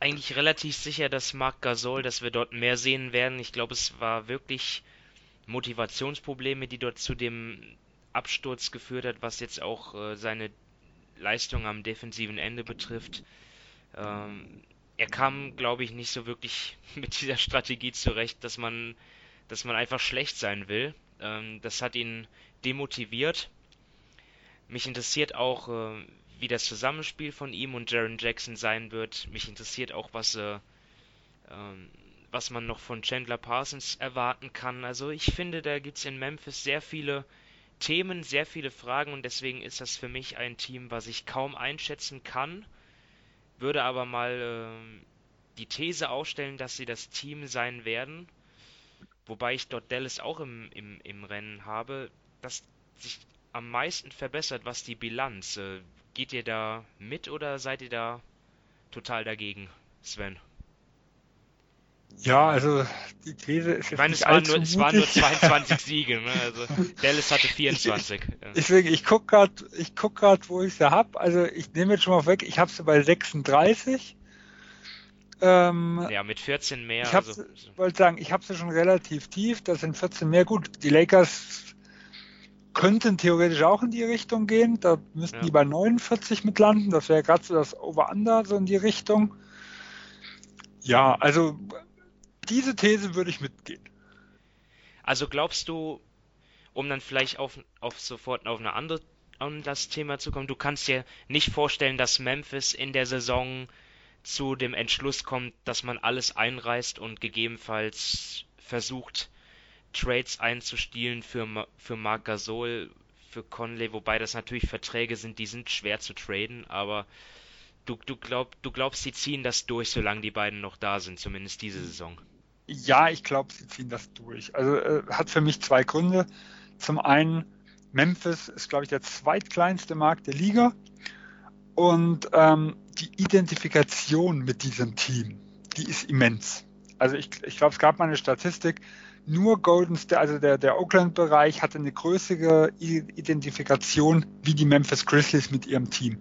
S1: eigentlich relativ sicher, dass Marc Gasol, dass wir dort mehr sehen werden. Ich glaube, es war wirklich Motivationsprobleme, die dort zu dem Absturz geführt hat, was jetzt auch äh, seine Leistung am defensiven Ende betrifft. Ähm, er kam, glaube ich, nicht so wirklich mit dieser Strategie zurecht, dass man, dass man einfach schlecht sein will. Ähm, das hat ihn demotiviert. Mich interessiert auch, äh, wie das Zusammenspiel von ihm und Jaron Jackson sein wird. Mich interessiert auch, was, äh, ähm, was man noch von Chandler Parsons erwarten kann. Also ich finde, da gibt es in Memphis sehr viele Themen, sehr viele Fragen und deswegen ist das für mich ein Team, was ich kaum einschätzen kann würde aber mal äh, die These aufstellen, dass sie das Team sein werden, wobei ich dort Dallas auch im, im, im Rennen habe, das sich am meisten verbessert, was die Bilanz. Äh, geht ihr da mit oder seid ihr da total dagegen, Sven?
S2: Ja, also die These ist
S1: jetzt ich meine, es, waren nur, es waren nur 22 Siege, ne? also Dallas hatte 24.
S2: Deswegen, ich gucke gerade, ich guck grad, wo ich sie habe. Also ich nehme jetzt schon mal weg, ich habe sie bei 36.
S1: Ähm, ja, mit 14 mehr.
S2: Ich also, wollte sagen, ich habe sie schon relativ tief, das sind 14 mehr. Gut, die Lakers könnten theoretisch auch in die Richtung gehen, da müssten ja. die bei 49 mit landen, das wäre gerade so das Over-Under, so in die Richtung. Ja, also diese These würde ich mitgehen.
S1: Also glaubst du, um dann vielleicht auf, auf sofort auf eine andere um das Thema zu kommen, du kannst dir nicht vorstellen, dass Memphis in der Saison zu dem Entschluss kommt, dass man alles einreißt und gegebenenfalls versucht, Trades einzustielen für, für Marc Gasol, für Conley, wobei das natürlich Verträge sind, die sind schwer zu traden, aber du, du, glaub, du glaubst, sie ziehen das durch, solange die beiden noch da sind, zumindest diese Saison.
S2: Ja, ich glaube, sie ziehen das durch. Also äh, hat für mich zwei Gründe. Zum einen, Memphis ist, glaube ich, der zweitkleinste Markt der Liga. Und ähm, die Identifikation mit diesem Team, die ist immens. Also ich, ich glaube, es gab mal eine Statistik, nur Golden State, also der, der Oakland-Bereich hatte eine größere Identifikation wie die Memphis Grizzlies mit ihrem Team.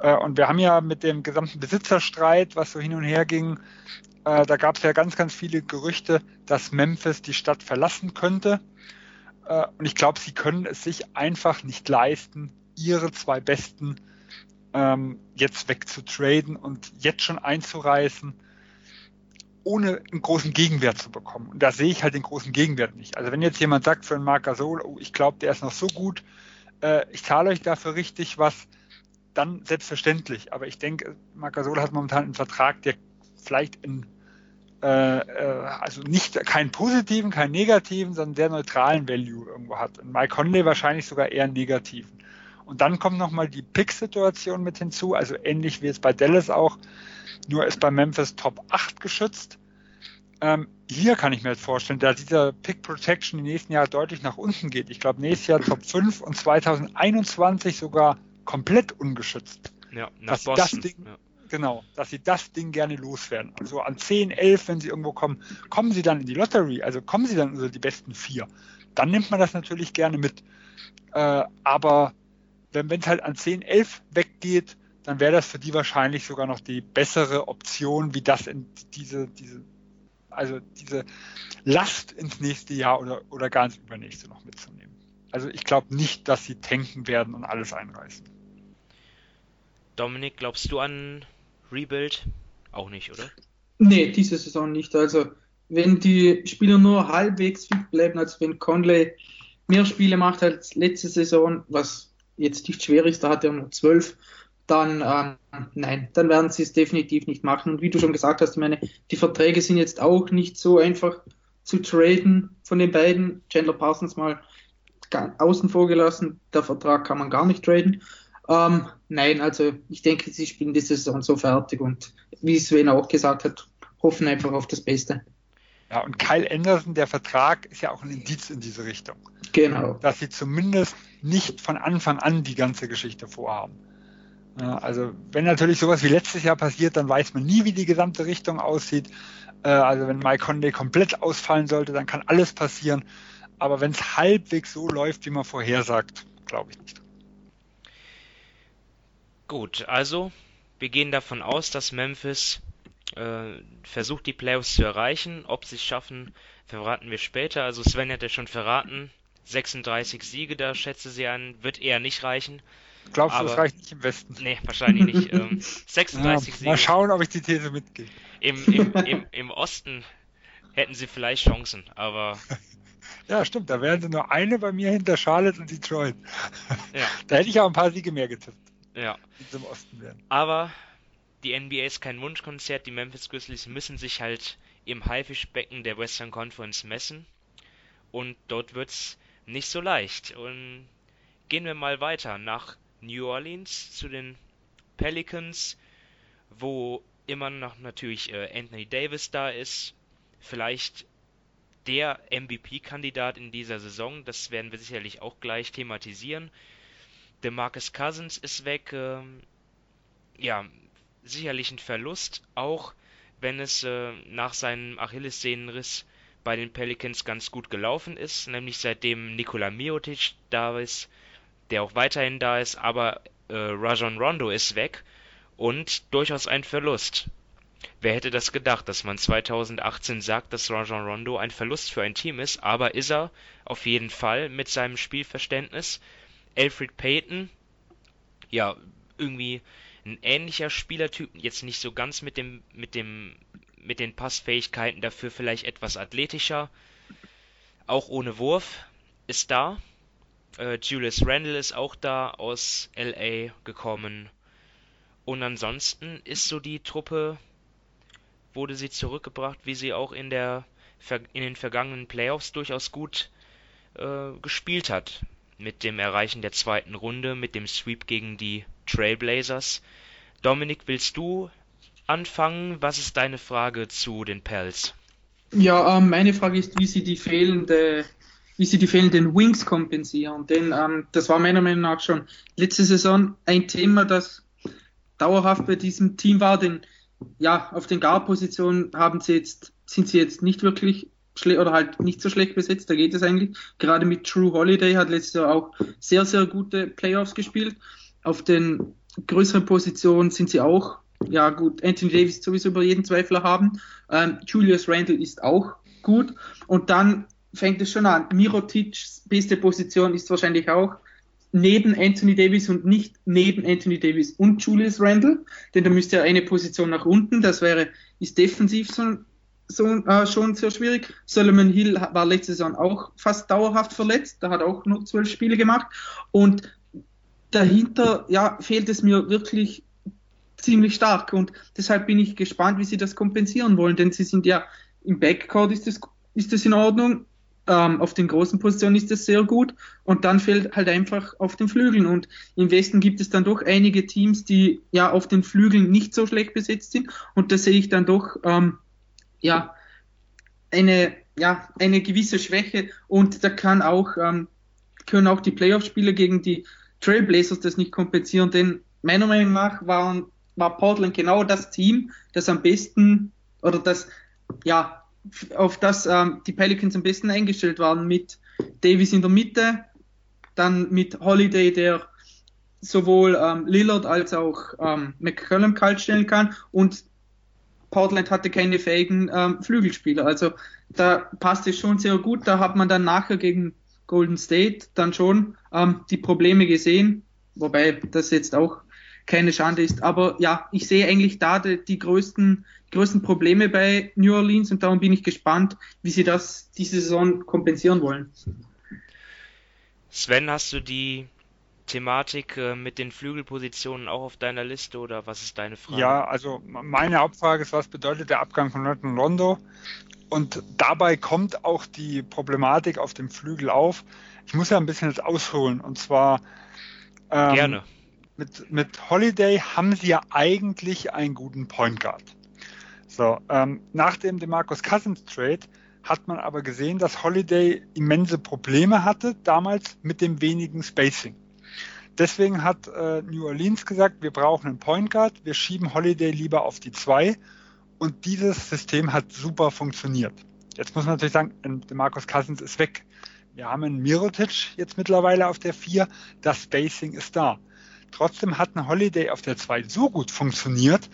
S2: Äh, und wir haben ja mit dem gesamten Besitzerstreit, was so hin und her ging, äh, da gab es ja ganz, ganz viele Gerüchte, dass Memphis die Stadt verlassen könnte. Äh, und ich glaube, sie können es sich einfach nicht leisten, ihre zwei besten ähm, jetzt wegzutraden und jetzt schon einzureißen, ohne einen großen Gegenwert zu bekommen. Und da sehe ich halt den großen Gegenwert nicht. Also wenn jetzt jemand sagt für einen Marc Gasol, oh, ich glaube, der ist noch so gut, äh, ich zahle euch dafür richtig was, dann selbstverständlich. Aber ich denke, Marc Gasol hat momentan einen Vertrag, der vielleicht in also nicht keinen positiven, keinen negativen, sondern sehr neutralen Value irgendwo hat. Und Mike Conley wahrscheinlich sogar eher einen negativen. Und dann kommt nochmal die Pick-Situation mit hinzu, also ähnlich wie es bei Dallas auch, nur ist bei Memphis Top 8 geschützt. Ähm, hier kann ich mir jetzt vorstellen, da dieser Pick Protection im nächsten Jahr deutlich nach unten geht. Ich glaube, nächstes Jahr Top 5 und 2021 sogar komplett ungeschützt.
S1: Ja, nach
S2: dass
S1: Boston.
S2: Das Ding,
S1: ja.
S2: Genau, dass sie das Ding gerne loswerden. Also an 10, 11, wenn sie irgendwo kommen, kommen sie dann in die Lottery, also kommen sie dann unter die besten vier. Dann nimmt man das natürlich gerne mit. Äh, aber wenn es halt an 10, 11 weggeht, dann wäre das für die wahrscheinlich sogar noch die bessere Option, wie das in diese, diese, also diese Last ins nächste Jahr oder, oder gar ins übernächste noch mitzunehmen. Also ich glaube nicht, dass sie tanken werden und alles einreißen.
S1: Dominik, glaubst du an Rebuild? Auch nicht, oder?
S3: Nee, diese Saison nicht. Also, wenn die Spieler nur halbwegs fit bleiben, also wenn Conley mehr Spiele macht als letzte Saison, was jetzt nicht schwer ist, da hat er nur zwölf, dann ähm, nein, dann werden sie es definitiv nicht machen. Und wie du schon gesagt hast, ich meine, die Verträge sind jetzt auch nicht so einfach zu traden von den beiden. Chandler Parsons mal außen vor gelassen, der Vertrag kann man gar nicht traden. Ähm, nein, also ich denke, sie spielen diese Saison so fertig und wie Sven auch gesagt hat, hoffen einfach auf das Beste.
S2: Ja, und Kyle Anderson, der Vertrag ist ja auch ein Indiz in diese Richtung.
S3: Genau.
S2: Dass sie zumindest nicht von Anfang an die ganze Geschichte vorhaben. Ja, also wenn natürlich sowas wie letztes Jahr passiert, dann weiß man nie, wie die gesamte Richtung aussieht. Äh, also wenn Mike Conley komplett ausfallen sollte, dann kann alles passieren. Aber wenn es halbwegs so läuft, wie man vorhersagt, glaube ich nicht.
S1: Gut, also wir gehen davon aus, dass Memphis äh, versucht, die Playoffs zu erreichen. Ob sie es schaffen, verraten wir später. Also Sven hat ja schon verraten, 36 Siege, da schätze sie an, wird eher nicht reichen.
S2: Glaubst du, es reicht nicht im Westen?
S1: Nee, wahrscheinlich nicht. Ähm, 36
S2: ja,
S1: Siege.
S2: Mal schauen, ob ich die These mitgehe.
S1: Im, im, im, Im Osten hätten sie vielleicht Chancen, aber
S2: ja, stimmt. Da wären sie nur eine bei mir hinter Charlotte und Detroit.
S1: Ja.
S2: Da hätte ich auch ein paar Siege mehr getippt.
S1: Ja.
S2: Die zum Osten werden.
S1: Aber die NBA ist kein Wunschkonzert. Die Memphis Grizzlies müssen sich halt im Haifischbecken der Western Conference messen. Und dort wird's nicht so leicht. Und gehen wir mal weiter nach New Orleans zu den Pelicans, wo immer noch natürlich äh, Anthony Davis da ist. Vielleicht der MVP-Kandidat in dieser Saison. Das werden wir sicherlich auch gleich thematisieren. DeMarcus Cousins ist weg. Ähm, ja, sicherlich ein Verlust, auch wenn es äh, nach seinem Achillessehnenriss bei den Pelicans ganz gut gelaufen ist, nämlich seitdem Nikola Miotic da ist, der auch weiterhin da ist, aber äh, Rajon Rondo ist weg und durchaus ein Verlust. Wer hätte das gedacht, dass man 2018 sagt, dass Rajon Rondo ein Verlust für ein Team ist, aber ist er auf jeden Fall mit seinem Spielverständnis. Alfred Payton, ja, irgendwie ein ähnlicher Spielertyp, jetzt nicht so ganz mit dem, mit dem, mit den Passfähigkeiten, dafür vielleicht etwas athletischer, auch ohne Wurf, ist da. Äh, Julius Randle ist auch da aus LA gekommen. Und ansonsten ist so die Truppe, wurde sie zurückgebracht, wie sie auch in der in den vergangenen Playoffs durchaus gut äh, gespielt hat mit dem Erreichen der zweiten Runde, mit dem Sweep gegen die Trailblazers. Dominik, willst du anfangen? Was ist deine Frage zu den Pels?
S3: Ja, ähm, meine Frage ist, wie sie die fehlende, wie sie die fehlenden Wings kompensieren. Denn ähm, das war meiner Meinung nach schon letzte Saison ein Thema, das dauerhaft bei diesem Team war. Denn ja, auf den Guard-Positionen haben sie jetzt, sind sie jetzt nicht wirklich oder halt nicht so schlecht besetzt, da geht es eigentlich. Gerade mit True Holiday hat letztes Jahr auch sehr, sehr gute Playoffs gespielt. Auf den größeren Positionen sind sie auch, ja gut, Anthony Davis sowieso über jeden Zweifler haben. Ähm, Julius Randle ist auch gut. Und dann fängt es schon an. Mirotic, beste Position ist wahrscheinlich auch neben Anthony Davis und nicht neben Anthony Davis und Julius Randle, denn da müsste er eine Position nach unten, das wäre, ist defensiv so, so äh, schon sehr schwierig. Solomon Hill war letzte Saison auch fast dauerhaft verletzt, da hat auch nur zwölf Spiele gemacht. Und dahinter, ja, fehlt es mir wirklich ziemlich stark. Und deshalb bin ich gespannt, wie sie das kompensieren wollen, denn sie sind ja im Backcourt ist das, ist das in Ordnung, ähm, auf den großen Positionen ist das sehr gut. Und dann fehlt halt einfach auf den Flügeln. Und im Westen gibt es dann doch einige Teams, die ja auf den Flügeln nicht so schlecht besetzt sind. Und da sehe ich dann doch ähm, ja eine ja eine gewisse Schwäche und da kann auch ähm, können auch die Playoff-Spiele gegen die Trailblazers das nicht kompensieren, denn meiner Meinung nach waren, war Portland genau das Team, das am besten oder das ja auf das ähm, die Pelicans am besten eingestellt waren mit Davis in der Mitte, dann mit Holiday, der sowohl ähm, Lillard als auch ähm, McCollum kalt stellen kann und Portland hatte keine fähigen ähm, Flügelspieler. Also da passt es schon sehr gut. Da hat man dann nachher gegen Golden State dann schon ähm, die Probleme gesehen, wobei das jetzt auch keine Schande ist. Aber ja, ich sehe eigentlich da die, die größten, größten Probleme bei New Orleans und darum bin ich gespannt, wie sie das diese Saison kompensieren wollen.
S1: Sven, hast du die Thematik äh, mit den Flügelpositionen auch auf deiner Liste oder was ist deine Frage?
S2: Ja, also meine Hauptfrage ist, was bedeutet der Abgang von Norton Rondo? Und dabei kommt auch die Problematik auf dem Flügel auf. Ich muss ja ein bisschen jetzt ausholen. Und zwar
S1: ähm, gerne
S2: mit, mit Holiday haben sie ja eigentlich einen guten Point Guard. So, ähm, nach dem DeMarcus Cousins Trade hat man aber gesehen, dass Holiday immense Probleme hatte damals mit dem wenigen Spacing. Deswegen hat äh, New Orleans gesagt, wir brauchen einen Point Guard, wir schieben Holiday lieber auf die 2 und dieses System hat super funktioniert. Jetzt muss man natürlich sagen, DeMarcus Cousins ist weg. Wir haben einen Mirotic jetzt mittlerweile auf der 4, das Spacing ist da. Trotzdem hat ein Holiday auf der 2 so gut funktioniert,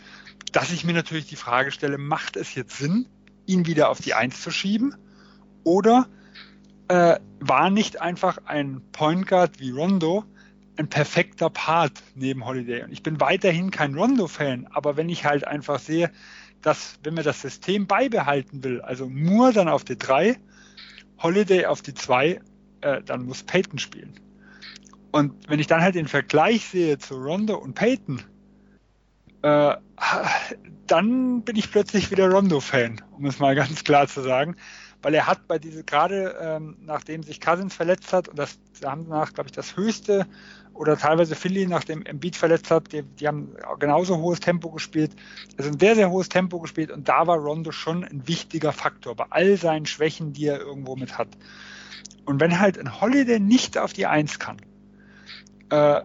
S2: dass ich mir natürlich die Frage stelle, macht es jetzt Sinn, ihn wieder auf die 1 zu schieben? Oder äh, war nicht einfach ein Point Guard wie Rondo ein perfekter Part neben Holiday? Und ich bin weiterhin kein Rondo-Fan, aber wenn ich halt einfach sehe, dass wenn man das System beibehalten will, also Moore dann auf die 3, Holiday auf die 2, äh, dann muss Peyton spielen. Und wenn ich dann halt den Vergleich sehe zu Rondo und Peyton, äh, dann bin ich plötzlich wieder Rondo-Fan, um es mal ganz klar zu sagen. Weil er hat bei diese, gerade ähm, nachdem sich Cousins verletzt hat, und das haben danach, glaube ich, das höchste, oder teilweise Philly, nachdem Embiid verletzt hat, die, die haben genauso hohes Tempo gespielt, also ein sehr, sehr hohes Tempo gespielt, und da war Rondo schon ein wichtiger Faktor, bei all seinen Schwächen, die er irgendwo mit hat. Und wenn halt ein Holiday nicht auf die Eins kann, äh,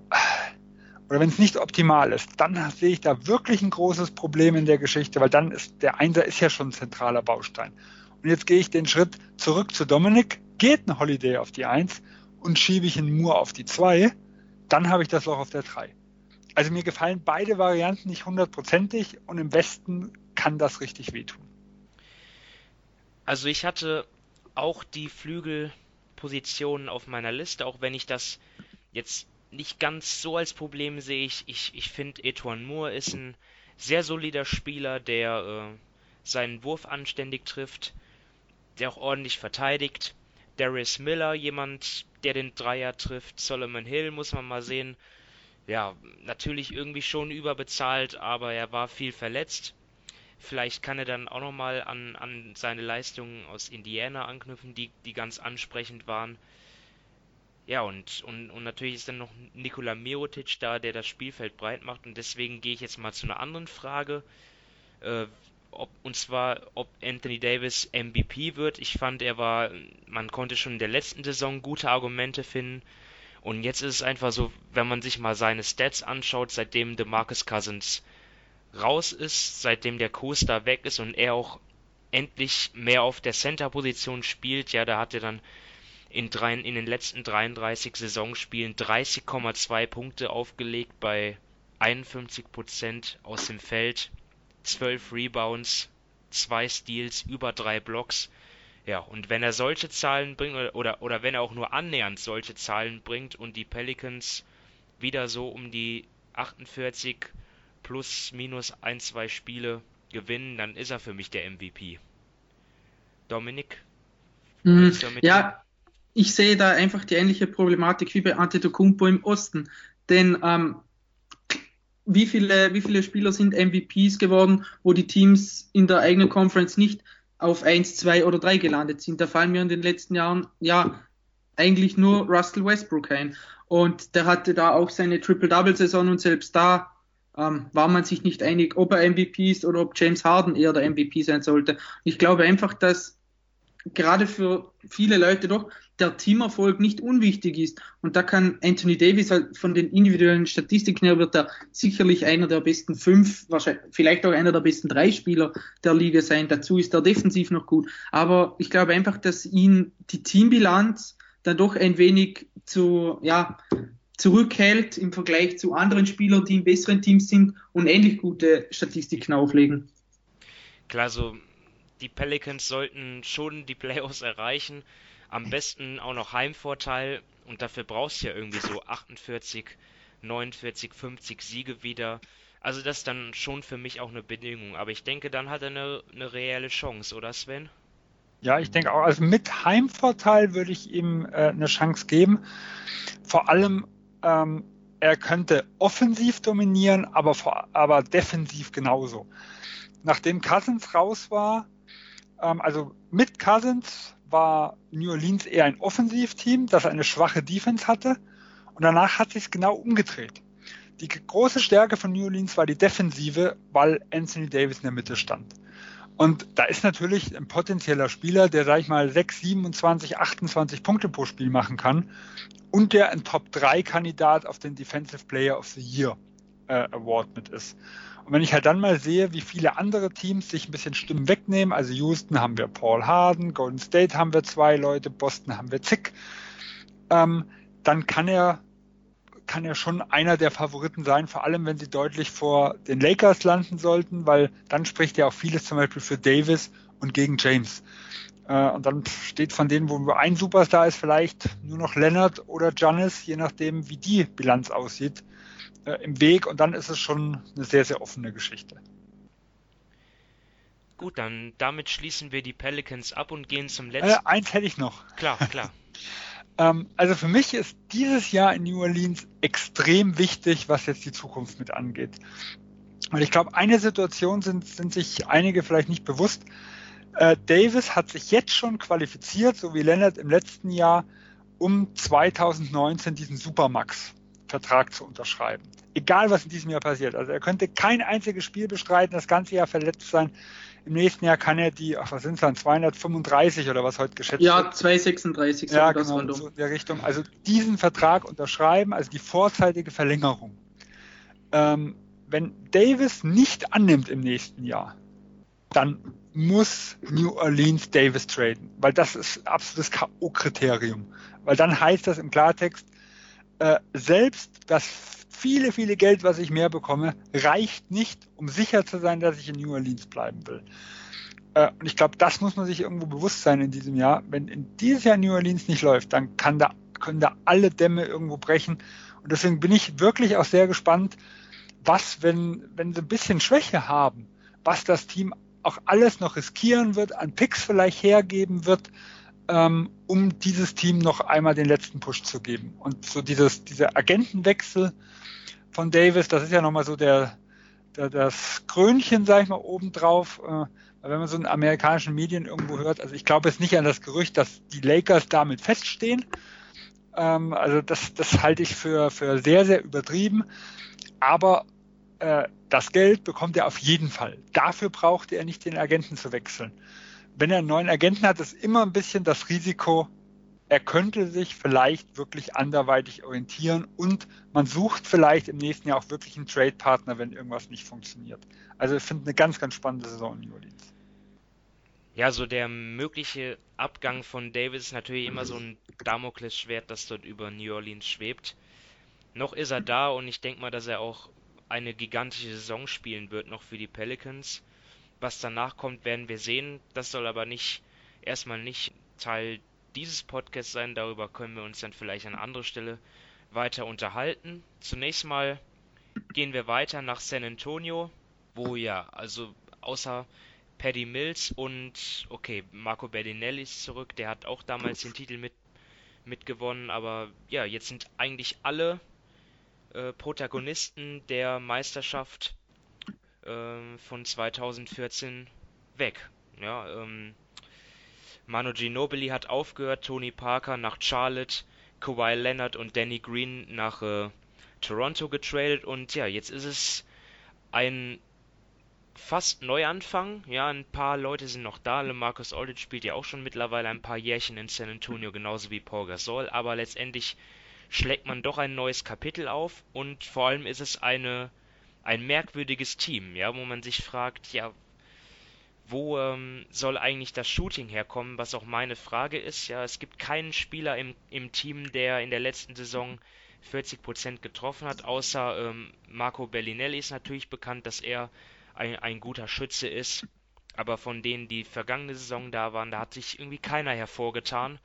S2: oder wenn es nicht optimal ist, dann sehe ich da wirklich ein großes Problem in der Geschichte, weil dann ist der Einser ist ja schon ein zentraler Baustein. Und jetzt gehe ich den Schritt zurück zu Dominik, geht ein Holiday auf die 1 und schiebe ich ihn nur auf die 2, dann habe ich das Loch auf der 3. Also mir gefallen beide Varianten nicht hundertprozentig und im Westen kann das richtig wehtun.
S1: Also ich hatte auch die Flügelpositionen auf meiner Liste, auch wenn ich das jetzt nicht ganz so als Problem sehe ich. Ich, ich finde, Etoine Moore ist ein sehr solider Spieler, der äh, seinen Wurf anständig trifft, der auch ordentlich verteidigt. Darius Miller, jemand, der den Dreier trifft. Solomon Hill, muss man mal sehen. Ja, natürlich irgendwie schon überbezahlt, aber er war viel verletzt. Vielleicht kann er dann auch nochmal an, an seine Leistungen aus Indiana anknüpfen, die, die ganz ansprechend waren. Ja, und, und, und natürlich ist dann noch Nikola Mirotic da, der das Spielfeld breit macht. Und deswegen gehe ich jetzt mal zu einer anderen Frage. Äh, ob, und zwar, ob Anthony Davis MVP wird. Ich fand, er war, man konnte schon in der letzten Saison gute Argumente finden. Und jetzt ist es einfach so, wenn man sich mal seine Stats anschaut, seitdem DeMarcus Cousins raus ist, seitdem der Coaster weg ist und er auch endlich mehr auf der Center-Position spielt, ja, da hat er dann in, drei, in den letzten 33 Saisonspielen 30,2 Punkte aufgelegt bei 51% aus dem Feld, 12 Rebounds, 2 Steals, über 3 Blocks. Ja, und wenn er solche Zahlen bringt oder, oder, oder wenn er auch nur annähernd solche Zahlen bringt und die Pelicans wieder so um die 48 plus minus ein, zwei Spiele gewinnen, dann ist er für mich der MVP. Dominik?
S3: Mhm. Ja, ich sehe da einfach die ähnliche Problematik wie bei Antetokounmpo im Osten. Denn ähm, wie, viele, wie viele Spieler sind MVPs geworden, wo die Teams in der eigenen Conference nicht auf 1, 2 oder 3 gelandet sind? Da fallen mir in den letzten Jahren ja eigentlich nur Russell Westbrook ein. Und der hatte da auch seine Triple-Double-Saison und selbst da ähm, war man sich nicht einig, ob er MVP ist oder ob James Harden eher der MVP sein sollte. Ich glaube einfach, dass gerade für viele Leute doch der Teamerfolg nicht unwichtig ist. Und da kann Anthony Davis halt von den individuellen Statistiken her wird er sicherlich einer der besten fünf, wahrscheinlich, vielleicht auch einer der besten drei Spieler der Liga sein. Dazu ist er defensiv noch gut. Aber ich glaube einfach, dass ihn die Teambilanz dann doch ein wenig zu, ja, zurückhält im Vergleich zu anderen Spielern, die in besseren Teams sind und ähnlich gute Statistiken auflegen.
S1: Klar, so die Pelicans sollten schon die Playoffs erreichen. Am besten auch noch Heimvorteil und dafür brauchst du ja irgendwie so 48, 49, 50 Siege wieder. Also das ist dann schon für mich auch eine Bedingung. Aber ich denke, dann hat er eine, eine reelle Chance, oder Sven?
S2: Ja, ich denke auch, also mit Heimvorteil würde ich ihm äh, eine Chance geben. Vor allem, ähm, er könnte offensiv dominieren, aber, vor, aber defensiv genauso. Nachdem Cousins raus war, ähm, also mit Cousins war New Orleans eher ein Offensivteam, das eine schwache Defense hatte. Und danach hat sich genau umgedreht. Die große Stärke von New Orleans war die Defensive, weil Anthony Davis in der Mitte stand. Und da ist natürlich ein potenzieller Spieler, der, sag ich mal, 6, 27, 28 Punkte pro Spiel machen kann und der ein Top-3-Kandidat auf den Defensive Player of the Year äh, Award mit ist. Und wenn ich halt dann mal sehe, wie viele andere Teams sich ein bisschen Stimmen wegnehmen, also Houston haben wir Paul Harden, Golden State haben wir zwei Leute, Boston haben wir zig, ähm, dann kann er kann er schon einer der Favoriten sein, vor allem wenn sie deutlich vor den Lakers landen sollten, weil dann spricht ja auch vieles zum Beispiel für Davis und gegen James. Äh, und dann steht von denen, wo ein Superstar ist, vielleicht nur noch Leonard oder Giannis, je nachdem, wie die Bilanz aussieht, äh, im Weg. Und dann ist es schon eine sehr, sehr offene Geschichte.
S1: Gut, dann damit schließen wir die Pelicans ab und gehen zum letzten.
S2: Äh, eins hätte ich noch.
S1: Klar, klar.
S2: Ähm, also für mich ist dieses Jahr in New Orleans extrem wichtig, was jetzt die Zukunft mit angeht. Weil ich glaube, eine Situation sind, sind sich einige vielleicht nicht bewusst. Äh, Davis hat sich jetzt schon qualifiziert, so wie Leonard im letzten Jahr, um 2019 diesen Supermax-Vertrag zu unterschreiben. Egal, was in diesem Jahr passiert. Also er könnte kein einziges Spiel bestreiten, das ganze Jahr verletzt sein. Im nächsten Jahr kann er die, ach, was sind es dann, 235 oder was heute geschätzt
S3: ja, wird? Ja, 236.
S2: Ja, genau, so in der Richtung. Also diesen Vertrag unterschreiben, also die vorzeitige Verlängerung. Ähm, wenn Davis nicht annimmt im nächsten Jahr, dann muss New Orleans Davis traden, weil das ist absolutes K.O.-Kriterium. Weil dann heißt das im Klartext, äh, selbst das viele, viele Geld, was ich mehr bekomme, reicht nicht, um sicher zu sein, dass ich in New Orleans bleiben will. Äh, und ich glaube, das muss man sich irgendwo bewusst sein in diesem Jahr. Wenn in dieses Jahr New Orleans nicht läuft, dann kann da, können da alle Dämme irgendwo brechen. Und deswegen bin ich wirklich auch sehr gespannt, was, wenn, wenn sie ein bisschen Schwäche haben, was das Team auch alles noch riskieren wird, an Picks vielleicht hergeben wird, ähm, um dieses Team noch einmal den letzten Push zu geben. Und so dieses, dieser Agentenwechsel von Davis, das ist ja nochmal so der, der, das Krönchen, sag ich mal, obendrauf. Äh, wenn man so in amerikanischen Medien irgendwo hört, also ich glaube jetzt nicht an das Gerücht, dass die Lakers damit feststehen. Ähm, also das, das halte ich für, für sehr, sehr übertrieben. Aber äh, das Geld bekommt er auf jeden Fall. Dafür braucht er nicht den Agenten zu wechseln wenn er einen neuen Agenten hat, ist immer ein bisschen das Risiko, er könnte sich vielleicht wirklich anderweitig orientieren und man sucht vielleicht im nächsten Jahr auch wirklich einen Trade-Partner, wenn irgendwas nicht funktioniert. Also ich finde eine ganz, ganz spannende Saison in New Orleans.
S1: Ja, so der mögliche Abgang von Davis ist natürlich immer so ein Damoklesschwert, das dort über New Orleans schwebt. Noch ist er da und ich denke mal, dass er auch eine gigantische Saison spielen wird noch für die Pelicans. Was danach kommt, werden wir sehen. Das soll aber nicht erstmal nicht Teil dieses Podcasts sein. Darüber können wir uns dann vielleicht an anderer Stelle weiter unterhalten. Zunächst mal gehen wir weiter nach San Antonio, wo ja, also außer Paddy Mills und okay, Marco Berdinelli ist zurück, der hat auch damals den Titel mit mitgewonnen, aber ja, jetzt sind eigentlich alle äh, Protagonisten der Meisterschaft äh, von 2014 weg. Ja, ähm, Manu Ginobili hat aufgehört, Tony Parker nach Charlotte, Kawhi Leonard und Danny Green nach äh, Toronto getradet und ja, jetzt ist es ein fast Neuanfang. Ja, ein paar Leute sind noch da. Marcus Aldridge spielt ja auch schon mittlerweile ein paar Jährchen in San Antonio, genauso wie Paul Gasol. Aber letztendlich schlägt man doch ein neues Kapitel auf und vor allem ist es eine ein merkwürdiges Team, ja, wo man sich fragt, ja, wo ähm, soll eigentlich das Shooting herkommen, was auch meine Frage ist. Ja, es gibt keinen Spieler im, im Team, der in der letzten Saison 40% getroffen hat, außer ähm, Marco Bellinelli ist natürlich bekannt, dass er ein, ein guter Schütze ist. Aber von denen, die vergangene Saison da waren, da hat sich irgendwie keiner hervorgetan.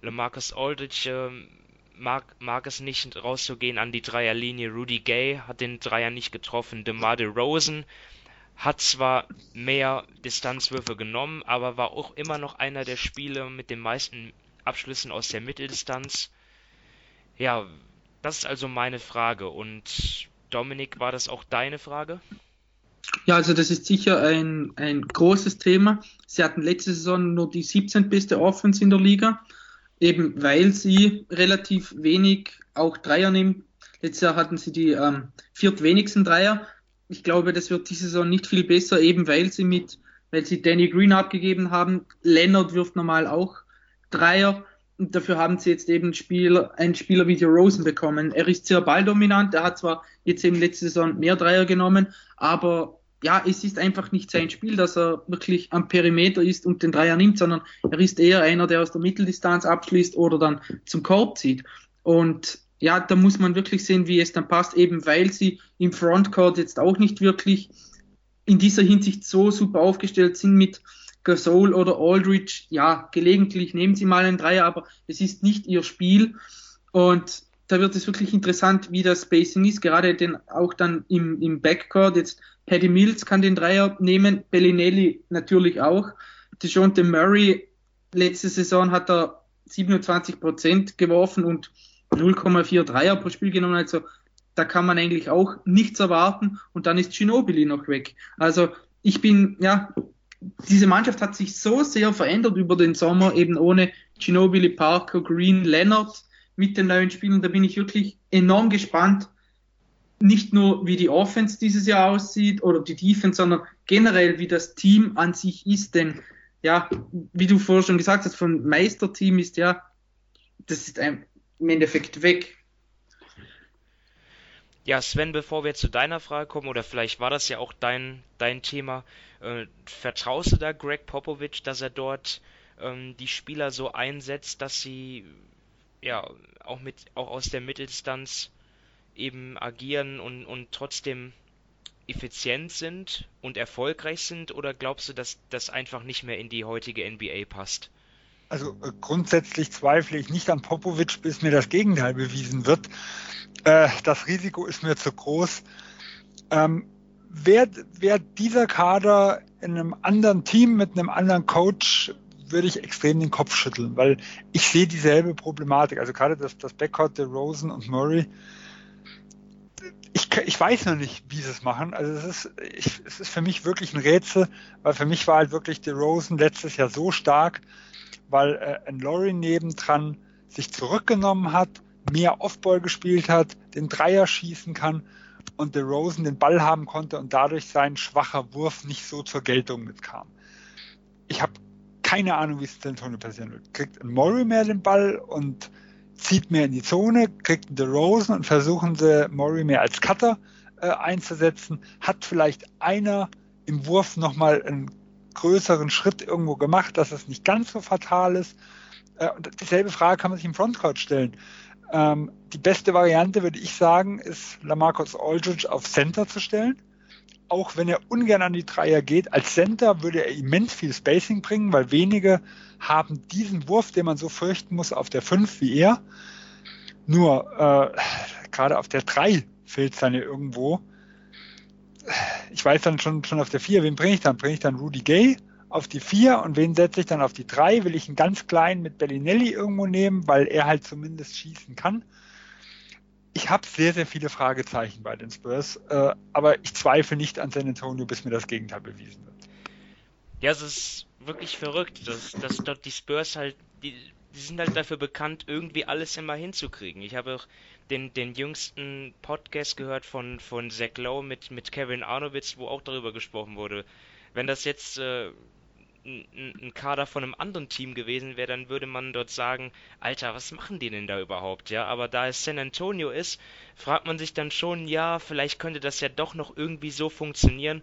S1: LeMarcus Aldridge äh, mag, mag es nicht rauszugehen an die Dreierlinie. Rudy Gay hat den Dreier nicht getroffen. DeMar DeRozan hat zwar mehr Distanzwürfe genommen, aber war auch immer noch einer der Spieler mit den meisten Abschlüssen aus der Mitteldistanz. Ja, das ist also meine Frage. Und Dominik, war das auch deine Frage?
S3: Ja, also das ist sicher ein, ein großes Thema. Sie hatten letzte Saison nur die 17. beste Offense in der Liga, eben weil sie relativ wenig auch Dreier nehmen. Letztes Jahr hatten sie die ähm, viertwenigsten Dreier. Ich glaube, das wird diese Saison nicht viel besser, eben weil sie mit, weil sie Danny Green abgegeben haben. Leonard wirft normal auch Dreier. Und dafür haben sie jetzt eben Spieler, einen Spieler wie Rosen bekommen. Er ist sehr balldominant. Er hat zwar jetzt eben letzte Saison mehr Dreier genommen, aber ja, es ist einfach nicht sein Spiel, dass er wirklich am Perimeter ist und den Dreier nimmt, sondern er ist eher einer, der aus der Mitteldistanz abschließt oder dann zum Korb zieht. Und ja, da muss man wirklich sehen, wie es dann passt, eben weil sie im Frontcourt jetzt auch nicht wirklich in dieser Hinsicht so super aufgestellt sind mit Gasol oder Aldridge. Ja, gelegentlich nehmen sie mal einen Dreier, aber es ist nicht ihr Spiel. Und da wird es wirklich interessant, wie das Spacing ist, gerade denn auch dann im, im Backcourt. Jetzt Paddy Mills kann den Dreier nehmen, Bellinelli natürlich auch. DeJounte Murray, letzte Saison hat er 27 Prozent geworfen und 0,4 Dreier pro Spiel genommen, also da kann man eigentlich auch nichts erwarten und dann ist Ginobili noch weg. Also ich bin, ja, diese Mannschaft hat sich so sehr verändert über den Sommer, eben ohne Ginobili, Parker, Green, Leonard mit den neuen Spielern. Da bin ich wirklich enorm gespannt. Nicht nur, wie die Offense dieses Jahr aussieht oder die Defense, sondern generell, wie das Team an sich ist. Denn, ja, wie du vorher schon gesagt hast, von Meisterteam ist ja, das ist im Endeffekt weg.
S1: Ja, Sven, bevor wir zu deiner Frage kommen, oder vielleicht war das ja auch dein, dein Thema, äh, vertraust du da Greg Popovich, dass er dort ähm, die Spieler so einsetzt, dass sie ja, auch mit, auch aus der Mitteldistanz eben agieren und, und trotzdem effizient sind und erfolgreich sind oder glaubst du, dass das einfach nicht mehr in die heutige NBA passt?
S2: Also äh, grundsätzlich zweifle ich nicht an Popovic, bis mir das Gegenteil bewiesen wird. Äh, das Risiko ist mir zu groß. Ähm, Wäre wär dieser Kader in einem anderen Team mit einem anderen Coach würde ich extrem den Kopf schütteln, weil ich sehe dieselbe Problematik. Also gerade das, das Backcourt der Rosen und Murray. Ich, ich weiß noch nicht, wie sie es machen. Also es ist, ich, es ist für mich wirklich ein Rätsel, weil für mich war halt wirklich der Rosen letztes Jahr so stark, weil äh, ein Laurie nebendran sich zurückgenommen hat, mehr Offball gespielt hat, den Dreier schießen kann und der Rosen den Ball haben konnte und dadurch sein schwacher Wurf nicht so zur Geltung mitkam. Ich habe keine Ahnung, wie es San Antonio passieren wird. Kriegt Murray mehr den Ball und zieht mehr in die Zone, kriegt einen Rosen und versuchen sie Murray mehr als Cutter äh, einzusetzen. Hat vielleicht einer im Wurf nochmal einen größeren Schritt irgendwo gemacht, dass es nicht ganz so fatal ist. Äh, und dieselbe Frage kann man sich im Frontcourt stellen. Ähm, die beste Variante, würde ich sagen, ist Lamarcus Aldridge auf Center zu stellen auch wenn er ungern an die Dreier geht. Als Center würde er immens viel Spacing bringen, weil wenige haben diesen Wurf, den man so fürchten muss, auf der 5 wie er. Nur äh, gerade auf der 3 fehlt es dann ja irgendwo. Ich weiß dann schon, schon auf der 4, wen bringe ich dann? Bringe ich dann Rudy Gay auf die 4 und wen setze ich dann auf die 3? Will ich einen ganz kleinen mit Bellinelli irgendwo nehmen, weil er halt zumindest schießen kann? Ich habe sehr, sehr viele Fragezeichen bei den Spurs, äh, aber ich zweifle nicht an San Antonio, bis mir das Gegenteil bewiesen wird.
S1: Ja, es ist wirklich verrückt, dass, dass dort die Spurs halt, die, die sind halt dafür bekannt, irgendwie alles immer hinzukriegen. Ich habe auch den, den jüngsten Podcast gehört von, von Zach Lowe mit, mit Kevin Arnowitz, wo auch darüber gesprochen wurde. Wenn das jetzt äh, ein, Kader von einem anderen Team gewesen wäre, dann würde man dort sagen, Alter, was machen die denn da überhaupt? Ja, aber da es San Antonio ist, fragt man sich dann schon, ja, vielleicht könnte das ja doch noch irgendwie so funktionieren.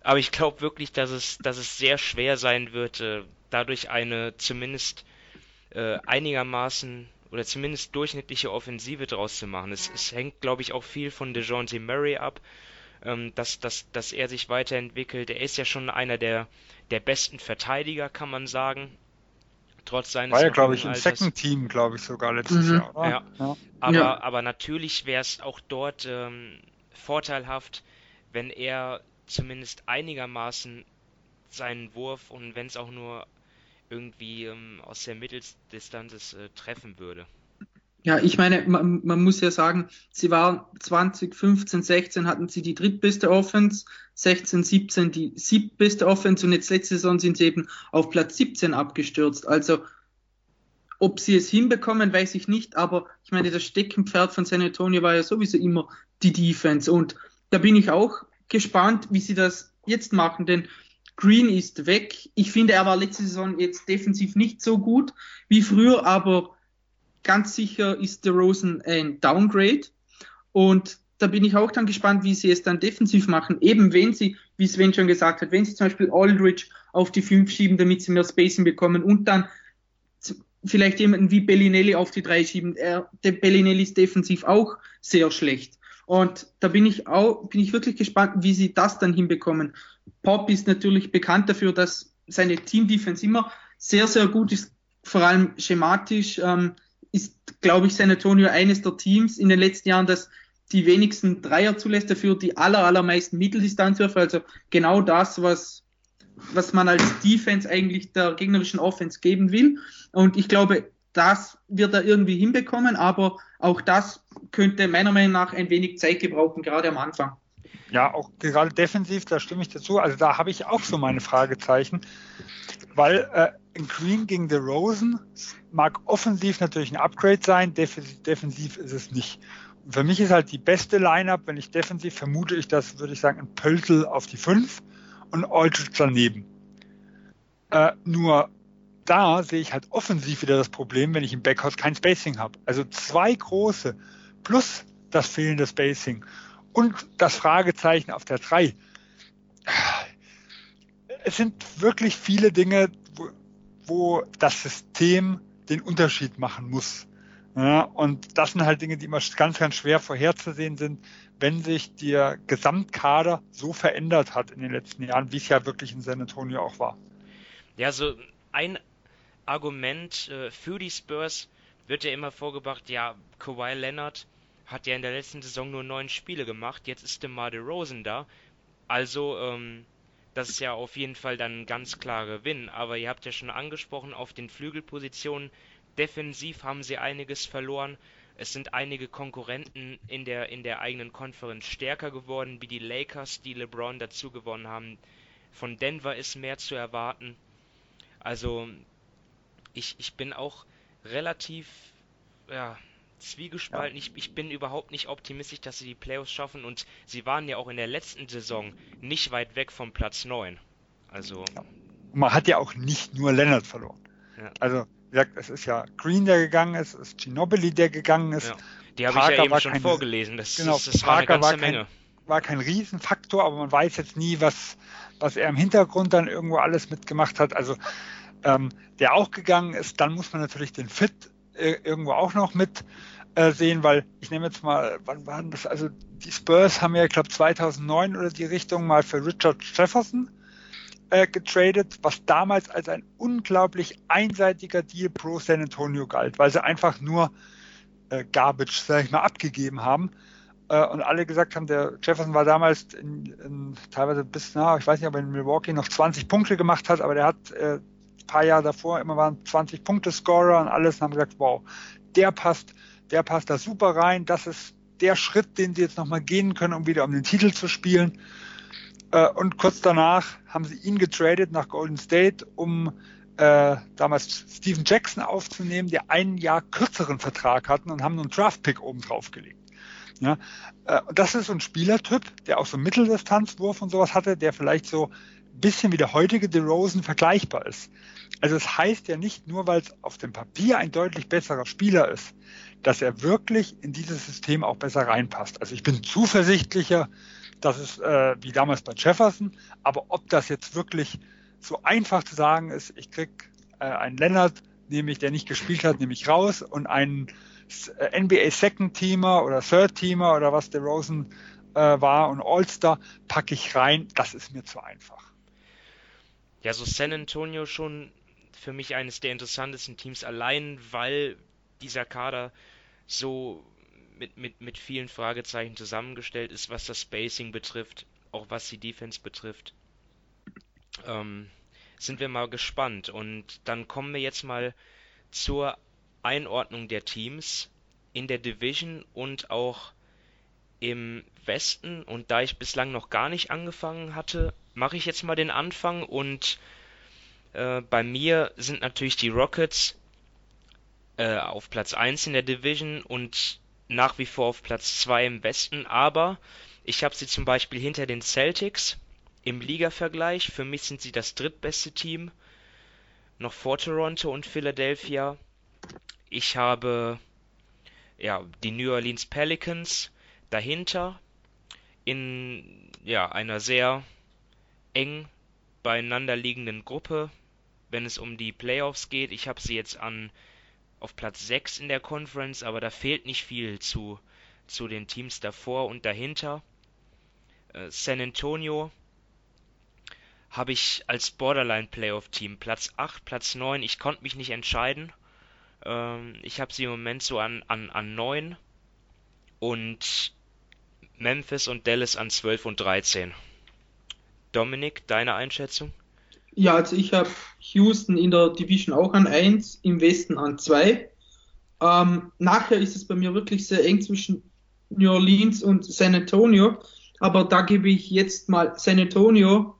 S1: Aber ich glaube wirklich, dass es, dass es sehr schwer sein wird, äh, dadurch eine zumindest äh, einigermaßen oder zumindest durchschnittliche Offensive draus zu machen. Es, es hängt, glaube ich, auch viel von DeJounte Murray ab ähm, dass, dass, dass er sich weiterentwickelt. Er ist ja schon einer der, der besten Verteidiger, kann man sagen. Trotz seines
S2: War ja, glaube ich, im Second Team, glaube ich, sogar letztes mhm. Jahr.
S1: Ja. ja. Aber, ja. aber natürlich wäre es auch dort ähm, vorteilhaft, wenn er zumindest einigermaßen seinen Wurf und wenn es auch nur irgendwie ähm, aus der Mitteldistanz äh, treffen würde.
S3: Ja, ich meine, man, man, muss ja sagen, sie waren 2015, 16 hatten sie die drittbeste Offense, 16, 17 die siebtbeste Offense und jetzt letzte Saison sind sie eben auf Platz 17 abgestürzt. Also, ob sie es hinbekommen, weiß ich nicht, aber ich meine, das Steckenpferd von San Antonio war ja sowieso immer die Defense und da bin ich auch gespannt, wie sie das jetzt machen, denn Green ist weg. Ich finde, er war letzte Saison jetzt defensiv nicht so gut wie früher, aber ganz sicher ist der Rosen ein Downgrade. Und da bin ich auch dann gespannt, wie sie es dann defensiv machen. Eben wenn sie, wie Sven schon gesagt hat, wenn sie zum Beispiel Aldridge auf die 5 schieben, damit sie mehr Spacing bekommen und dann vielleicht jemanden wie Bellinelli auf die 3 schieben. Er, der Bellinelli ist defensiv auch sehr schlecht. Und da bin ich auch, bin ich wirklich gespannt, wie sie das dann hinbekommen. Pop ist natürlich bekannt dafür, dass seine Team-Defense immer sehr, sehr gut ist, vor allem schematisch. Ähm, ist, glaube ich, San Antonio eines der Teams in den letzten Jahren, das die wenigsten Dreier zulässt, dafür die aller, allermeisten Mitteldistanzwürfe. Also genau das, was, was man als Defense eigentlich der gegnerischen Offense geben will. Und ich glaube, das wird er irgendwie hinbekommen, aber auch das könnte meiner Meinung nach ein wenig Zeit gebrauchen, gerade am Anfang.
S2: Ja, auch gerade defensiv, da stimme ich dazu. Also da habe ich auch so meine Fragezeichen, weil äh, Green gegen The Rosen mag offensiv natürlich ein Upgrade sein, defensiv, defensiv ist es nicht. Und für mich ist halt die beste Lineup, wenn ich defensiv vermute ich das, würde ich sagen, ein Pöltl auf die 5 und Aldridge daneben. Äh, nur da sehe ich halt offensiv wieder das Problem, wenn ich im Backhouse kein Spacing habe. Also zwei große plus das fehlende Spacing und das Fragezeichen auf der 3. Es sind wirklich viele Dinge, wo, wo das System den Unterschied machen muss. Ja, und das sind halt Dinge, die immer ganz, ganz schwer vorherzusehen sind, wenn sich der Gesamtkader so verändert hat in den letzten Jahren, wie es ja wirklich in San Antonio auch war.
S1: Ja, so ein Argument äh, für die Spurs wird ja immer vorgebracht, ja, Kawhi Leonard hat ja in der letzten Saison nur neun Spiele gemacht, jetzt ist DeMar DeRozan da, also ähm, das ist ja auf jeden Fall dann ein ganz klarer Gewinn. Aber ihr habt ja schon angesprochen, auf den Flügelpositionen defensiv haben sie einiges verloren. Es sind einige Konkurrenten in der, in der eigenen Konferenz stärker geworden, wie die Lakers, die LeBron dazu gewonnen haben. Von Denver ist mehr zu erwarten. Also ich, ich bin auch relativ ja, zwiegespalten. Ja. Ich, ich bin überhaupt nicht optimistisch, dass sie die Playoffs schaffen und sie waren ja auch in der letzten Saison nicht weit weg vom Platz 9. Also. Ja.
S2: Man hat ja auch nicht nur Leonard verloren. Ja. Also, wie gesagt, es ist ja Green, der gegangen ist, es ist Ginobili, der gegangen ist. Ja.
S1: Die habe ich ja eben schon keine, vorgelesen. Das,
S2: genau,
S1: das, das
S2: Parker war, eine ganze war kein, war kein Riesenfaktor, aber man weiß jetzt nie, was, was er im Hintergrund dann irgendwo alles mitgemacht hat. Also, ähm, der auch gegangen ist, dann muss man natürlich den Fit irgendwo auch noch mit äh, sehen, weil ich nehme jetzt mal, wann waren das? Also die Spurs haben ja, ich glaube 2009 oder die Richtung mal für Richard Jefferson äh, getradet, was damals als ein unglaublich einseitiger Deal pro San Antonio galt, weil sie einfach nur äh, Garbage, sag ich mal, abgegeben haben. Äh, und alle gesagt haben, der Jefferson war damals in, in, teilweise bis, na, ich weiß nicht, ob er in Milwaukee noch 20 Punkte gemacht hat, aber der hat äh, ein paar Jahre davor immer waren 20 Punkte Scorer und alles und haben gesagt, wow, der passt, der passt da super rein, das ist der Schritt, den sie jetzt nochmal gehen können, um wieder um den Titel zu spielen. Äh, und kurz danach haben sie ihn getradet nach Golden State, um äh, damals Steven Jackson aufzunehmen, der einen Jahr kürzeren Vertrag hatten und haben einen Draft-Pick oben drauf gelegt. Ja, äh, das ist so ein Spielertyp, der auch so Mitteldistanzwurf und sowas hatte, der vielleicht so bisschen wie der heutige DeRozan vergleichbar ist. Also es das heißt ja nicht nur, weil es auf dem Papier ein deutlich besserer Spieler ist, dass er wirklich in dieses System auch besser reinpasst. Also ich bin zuversichtlicher, dass es äh, wie damals bei Jefferson, aber ob das jetzt wirklich so einfach zu sagen ist, ich krieg äh, einen Lennart, nämlich der nicht gespielt hat, nehme ich raus und einen äh, NBA Second Teamer oder Third Teamer oder was der Rosen äh, war und All-Star packe ich rein, das ist mir zu einfach.
S1: Ja, so San Antonio schon für mich eines der interessantesten Teams, allein weil dieser Kader so mit, mit, mit vielen Fragezeichen zusammengestellt ist, was das Spacing betrifft, auch was die Defense betrifft. Ähm, sind wir mal gespannt. Und dann kommen wir jetzt mal zur Einordnung der Teams in der Division und auch im Westen. Und da ich bislang noch gar nicht angefangen hatte, mache ich jetzt mal den Anfang. Und äh, bei mir sind natürlich die Rockets äh, auf Platz 1 in der Division und nach wie vor auf Platz 2 im Westen. Aber ich habe sie zum Beispiel hinter den Celtics im Liga-Vergleich. Für mich sind sie das drittbeste Team. Noch vor Toronto und Philadelphia. Ich habe ja, die New Orleans Pelicans dahinter in ja, einer sehr eng beieinander liegenden Gruppe, wenn es um die Playoffs geht. Ich habe sie jetzt an auf Platz 6 in der Conference, aber da fehlt nicht viel zu, zu den Teams davor und dahinter. Äh, San Antonio habe ich als Borderline Playoff Team Platz 8, Platz 9. Ich konnte mich nicht entscheiden. Ähm, ich habe sie im Moment so an, an, an 9 und Memphis und Dallas an 12 und 13. Dominik, deine Einschätzung?
S3: Ja, also ich habe Houston in der Division auch an 1, im Westen an 2. Ähm, nachher ist es bei mir wirklich sehr eng zwischen New Orleans und San Antonio. Aber da gebe ich jetzt mal San Antonio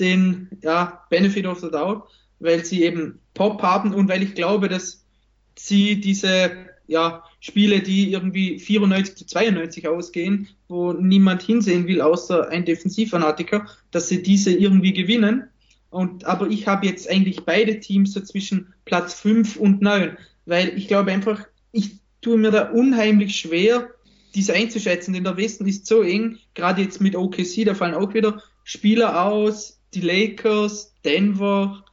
S3: den ja, Benefit of the Doubt, weil sie eben Pop haben und weil ich glaube, dass sie diese ja, Spiele, die irgendwie 94 zu 92 ausgehen, wo niemand hinsehen will, außer ein Defensivfanatiker, dass sie diese irgendwie gewinnen. Und, aber ich habe jetzt eigentlich beide Teams so zwischen Platz 5 und 9, weil ich glaube einfach, ich tue mir da unheimlich schwer, diese einzuschätzen, denn der Westen ist so eng, gerade jetzt mit OKC, da fallen auch wieder Spieler aus, die Lakers, Denver,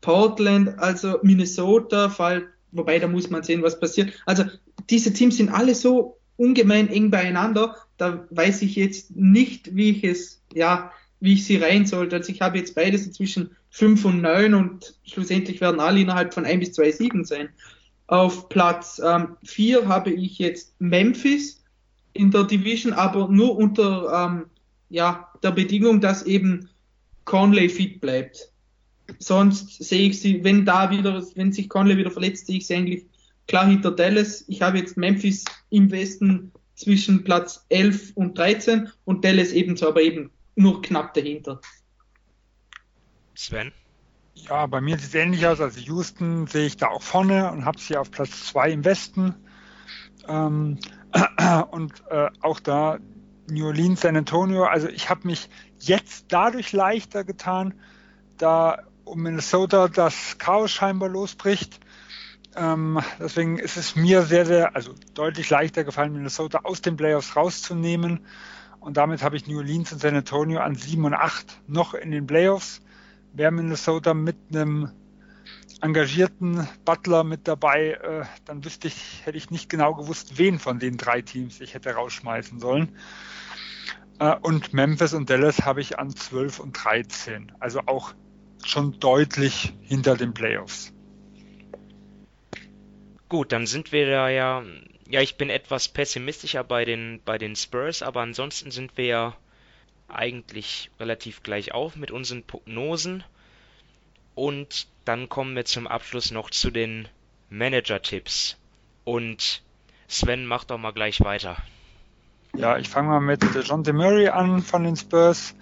S3: Portland, also Minnesota, fall, wobei da muss man sehen, was passiert. Also diese Teams sind alle so ungemein eng beieinander, da weiß ich jetzt nicht, wie ich es, ja, wie ich sie rein sollte. Also ich habe jetzt beides zwischen 5 und 9 und schlussendlich werden alle innerhalb von ein bis zwei Siegen sein. Auf Platz 4 ähm, habe ich jetzt Memphis in der Division, aber nur unter ähm, ja, der Bedingung, dass eben Conley fit bleibt. Sonst sehe ich sie, wenn da wieder, wenn sich Conley wieder verletzt, sehe ich sie eigentlich klar hinter Dallas. Ich habe jetzt Memphis im Westen zwischen Platz 11 und 13 und Dallas ebenso, aber eben nur knapp dahinter.
S1: Sven?
S2: Ja, bei mir sieht es ähnlich aus. Also Houston sehe ich da auch vorne und habe sie auf Platz 2 im Westen. Ähm, und äh, auch da New Orleans, San Antonio. Also ich habe mich jetzt dadurch leichter getan, da um Minnesota das Chaos scheinbar losbricht. Ähm, deswegen ist es mir sehr, sehr, also deutlich leichter gefallen, Minnesota aus den Playoffs rauszunehmen. Und damit habe ich New Orleans und San Antonio an 7 und 8 noch in den Playoffs. Wäre Minnesota mit einem engagierten Butler mit dabei, äh, dann wüsste ich, hätte ich nicht genau gewusst, wen von den drei Teams ich hätte rausschmeißen sollen. Äh, und Memphis und Dallas habe ich an 12 und 13. Also auch schon deutlich hinter den Playoffs.
S1: Gut, dann sind wir da ja. Ja, ich bin etwas pessimistischer bei den, bei den Spurs, aber ansonsten sind wir ja eigentlich relativ gleich auf mit unseren Prognosen. Und dann kommen wir zum Abschluss noch zu den Manager-Tipps. Und Sven, mach doch mal gleich weiter.
S2: Ja, ich fange mal mit John DeMurray an von den Spurs.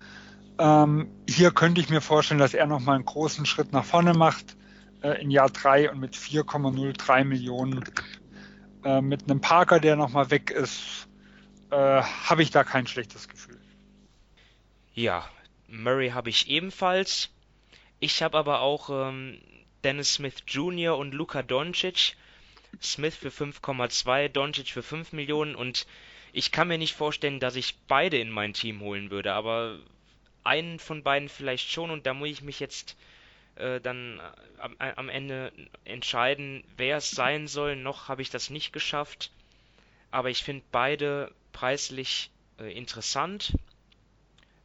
S2: Ähm, hier könnte ich mir vorstellen, dass er nochmal einen großen Schritt nach vorne macht äh, in Jahr 3 und mit 4,03 Millionen. Äh, mit einem Parker, der nochmal weg ist, äh, habe ich da kein schlechtes Gefühl.
S1: Ja, Murray habe ich ebenfalls. Ich habe aber auch ähm, Dennis Smith Jr. und Luka Doncic. Smith für 5,2, Doncic für 5 Millionen und ich kann mir nicht vorstellen, dass ich beide in mein Team holen würde, aber einen von beiden vielleicht schon und da muss ich mich jetzt äh, dann am, am, Ende entscheiden, wer es sein soll. Noch habe ich das nicht geschafft, aber ich finde beide preislich äh, interessant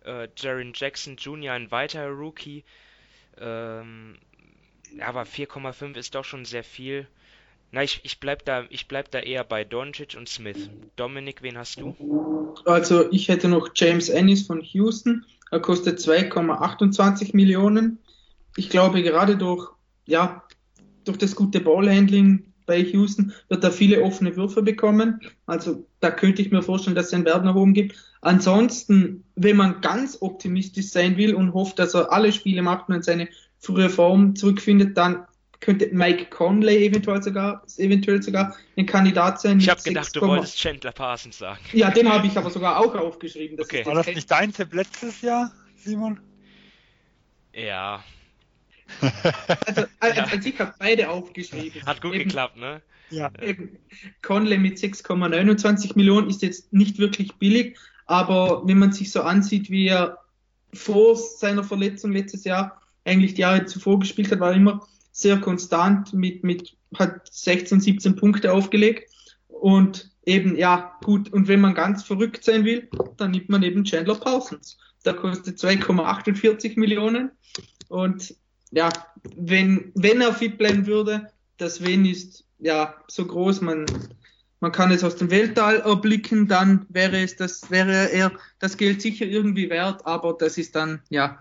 S1: äh, Jaron Jackson Jr. ein weiterer Rookie. Ähm, aber 4,5 ist doch schon sehr viel. Na, ich, ich bleib da, ich bleib da eher bei Doncic und Smith. Dominik, wen hast du?
S3: Also ich hätte noch James Ennis von Houston. Er kostet 2,28 Millionen. Ich glaube gerade durch, ja, durch das gute Ballhandling bei Houston wird er viele offene Würfe bekommen. Also da könnte ich mir vorstellen, dass es einen Wert nach oben gibt. Ansonsten, wenn man ganz optimistisch sein will und hofft, dass er alle Spiele macht und seine frühe Form zurückfindet, dann könnte Mike Conley eventuell sogar, eventuell sogar ein Kandidat sein.
S1: Ich habe gedacht, du wolltest Chandler Parsons sagen.
S3: Ja, den habe ich aber sogar auch aufgeschrieben.
S2: Das okay. War das nicht dein Tipp letztes Jahr, Simon?
S1: Ja,
S3: also, also, also ich habe beide aufgeschrieben.
S1: Hat gut eben, geklappt, ne?
S3: Ja. Eben, Conley mit 6,29 Millionen ist jetzt nicht wirklich billig, aber wenn man sich so ansieht, wie er vor seiner Verletzung letztes Jahr eigentlich die Jahre zuvor gespielt hat, war er immer sehr konstant mit, mit hat 16, 17 Punkte aufgelegt und eben, ja, gut, und wenn man ganz verrückt sein will, dann nimmt man eben Chandler Parsons. Der kostet 2,48 Millionen und ja, wenn, wenn er fit bleiben würde, das Wen ist ja so groß, man, man kann es aus dem Weltall erblicken, dann wäre es das, wäre er das Geld sicher irgendwie wert, aber das ist dann ja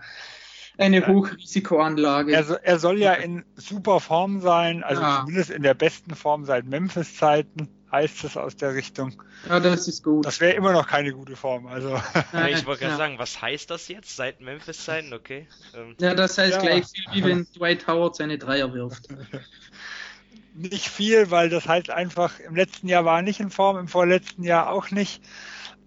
S3: eine Hochrisikoanlage.
S2: Also er soll ja in super Form sein, also ja. zumindest in der besten Form seit Memphis-Zeiten heißt es aus der Richtung.
S3: Ja, das ist gut.
S2: Das wäre immer noch keine gute Form. Also.
S1: Ja, ich wollte gerade ja. sagen, was heißt das jetzt seit Memphis-Zeiten? Okay.
S3: Ähm. Ja, das heißt ja. gleich viel, wie wenn Dwight Howard seine Dreier wirft.
S2: Nicht viel, weil das heißt einfach, im letzten Jahr war er nicht in Form, im vorletzten Jahr auch nicht.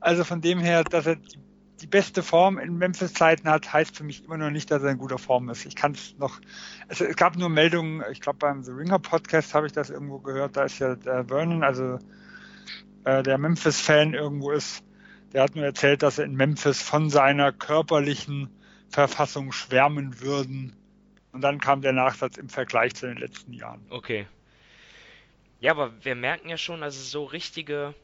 S2: Also von dem her, dass er die die beste Form in Memphis-Zeiten hat, heißt für mich immer noch nicht, dass er in guter Form ist. Ich kann es noch, es, gab nur Meldungen, ich glaube beim The Ringer Podcast habe ich das irgendwo gehört, da ist ja der Vernon, also äh, der Memphis-Fan irgendwo ist, der hat nur erzählt, dass er in Memphis von seiner körperlichen Verfassung schwärmen würden. Und dann kam der Nachsatz im Vergleich zu den letzten Jahren.
S1: Okay. Ja, aber wir merken ja schon, also so richtige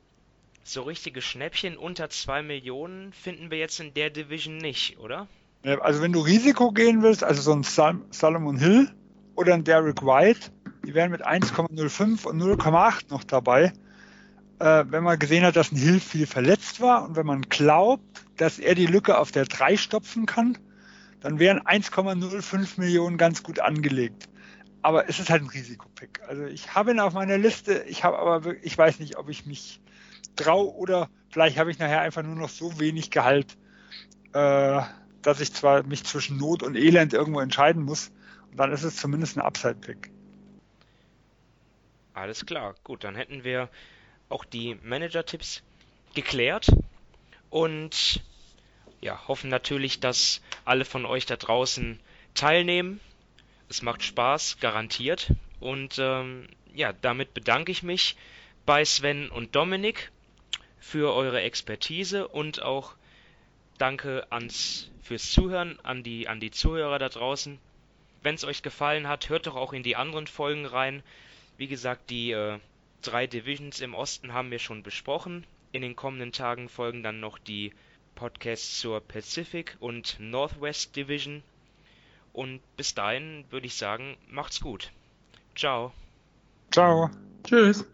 S1: so richtige Schnäppchen unter 2 Millionen finden wir jetzt in der Division nicht, oder?
S2: Also wenn du Risiko gehen willst, also so ein Sal Salomon Hill oder ein Derek White, die wären mit 1,05 und 0,8 noch dabei. Äh, wenn man gesehen hat, dass ein Hill viel verletzt war und wenn man glaubt, dass er die Lücke auf der 3 stopfen kann, dann wären 1,05 Millionen ganz gut angelegt. Aber es ist halt ein Risikopick. Also ich habe ihn auf meiner Liste, ich habe aber ich weiß nicht, ob ich mich traue oder vielleicht habe ich nachher einfach nur noch so wenig Gehalt, äh, dass ich zwar mich zwischen Not und Elend irgendwo entscheiden muss und dann ist es zumindest ein Upside-Pick.
S1: Alles klar, gut, dann hätten wir auch die Manager-Tipps geklärt und ja, hoffen natürlich, dass alle von euch da draußen teilnehmen. Es macht Spaß, garantiert. Und ähm, ja, damit bedanke ich mich bei Sven und Dominik für eure Expertise und auch danke ans fürs Zuhören an die an die Zuhörer da draußen. wenn es euch gefallen hat, hört doch auch in die anderen Folgen rein. Wie gesagt, die äh, drei Divisions im Osten haben wir schon besprochen. In den kommenden Tagen folgen dann noch die Podcasts zur Pacific und Northwest Division. Und bis dahin würde ich sagen, macht's gut. Ciao.
S2: Ciao.
S3: Tschüss.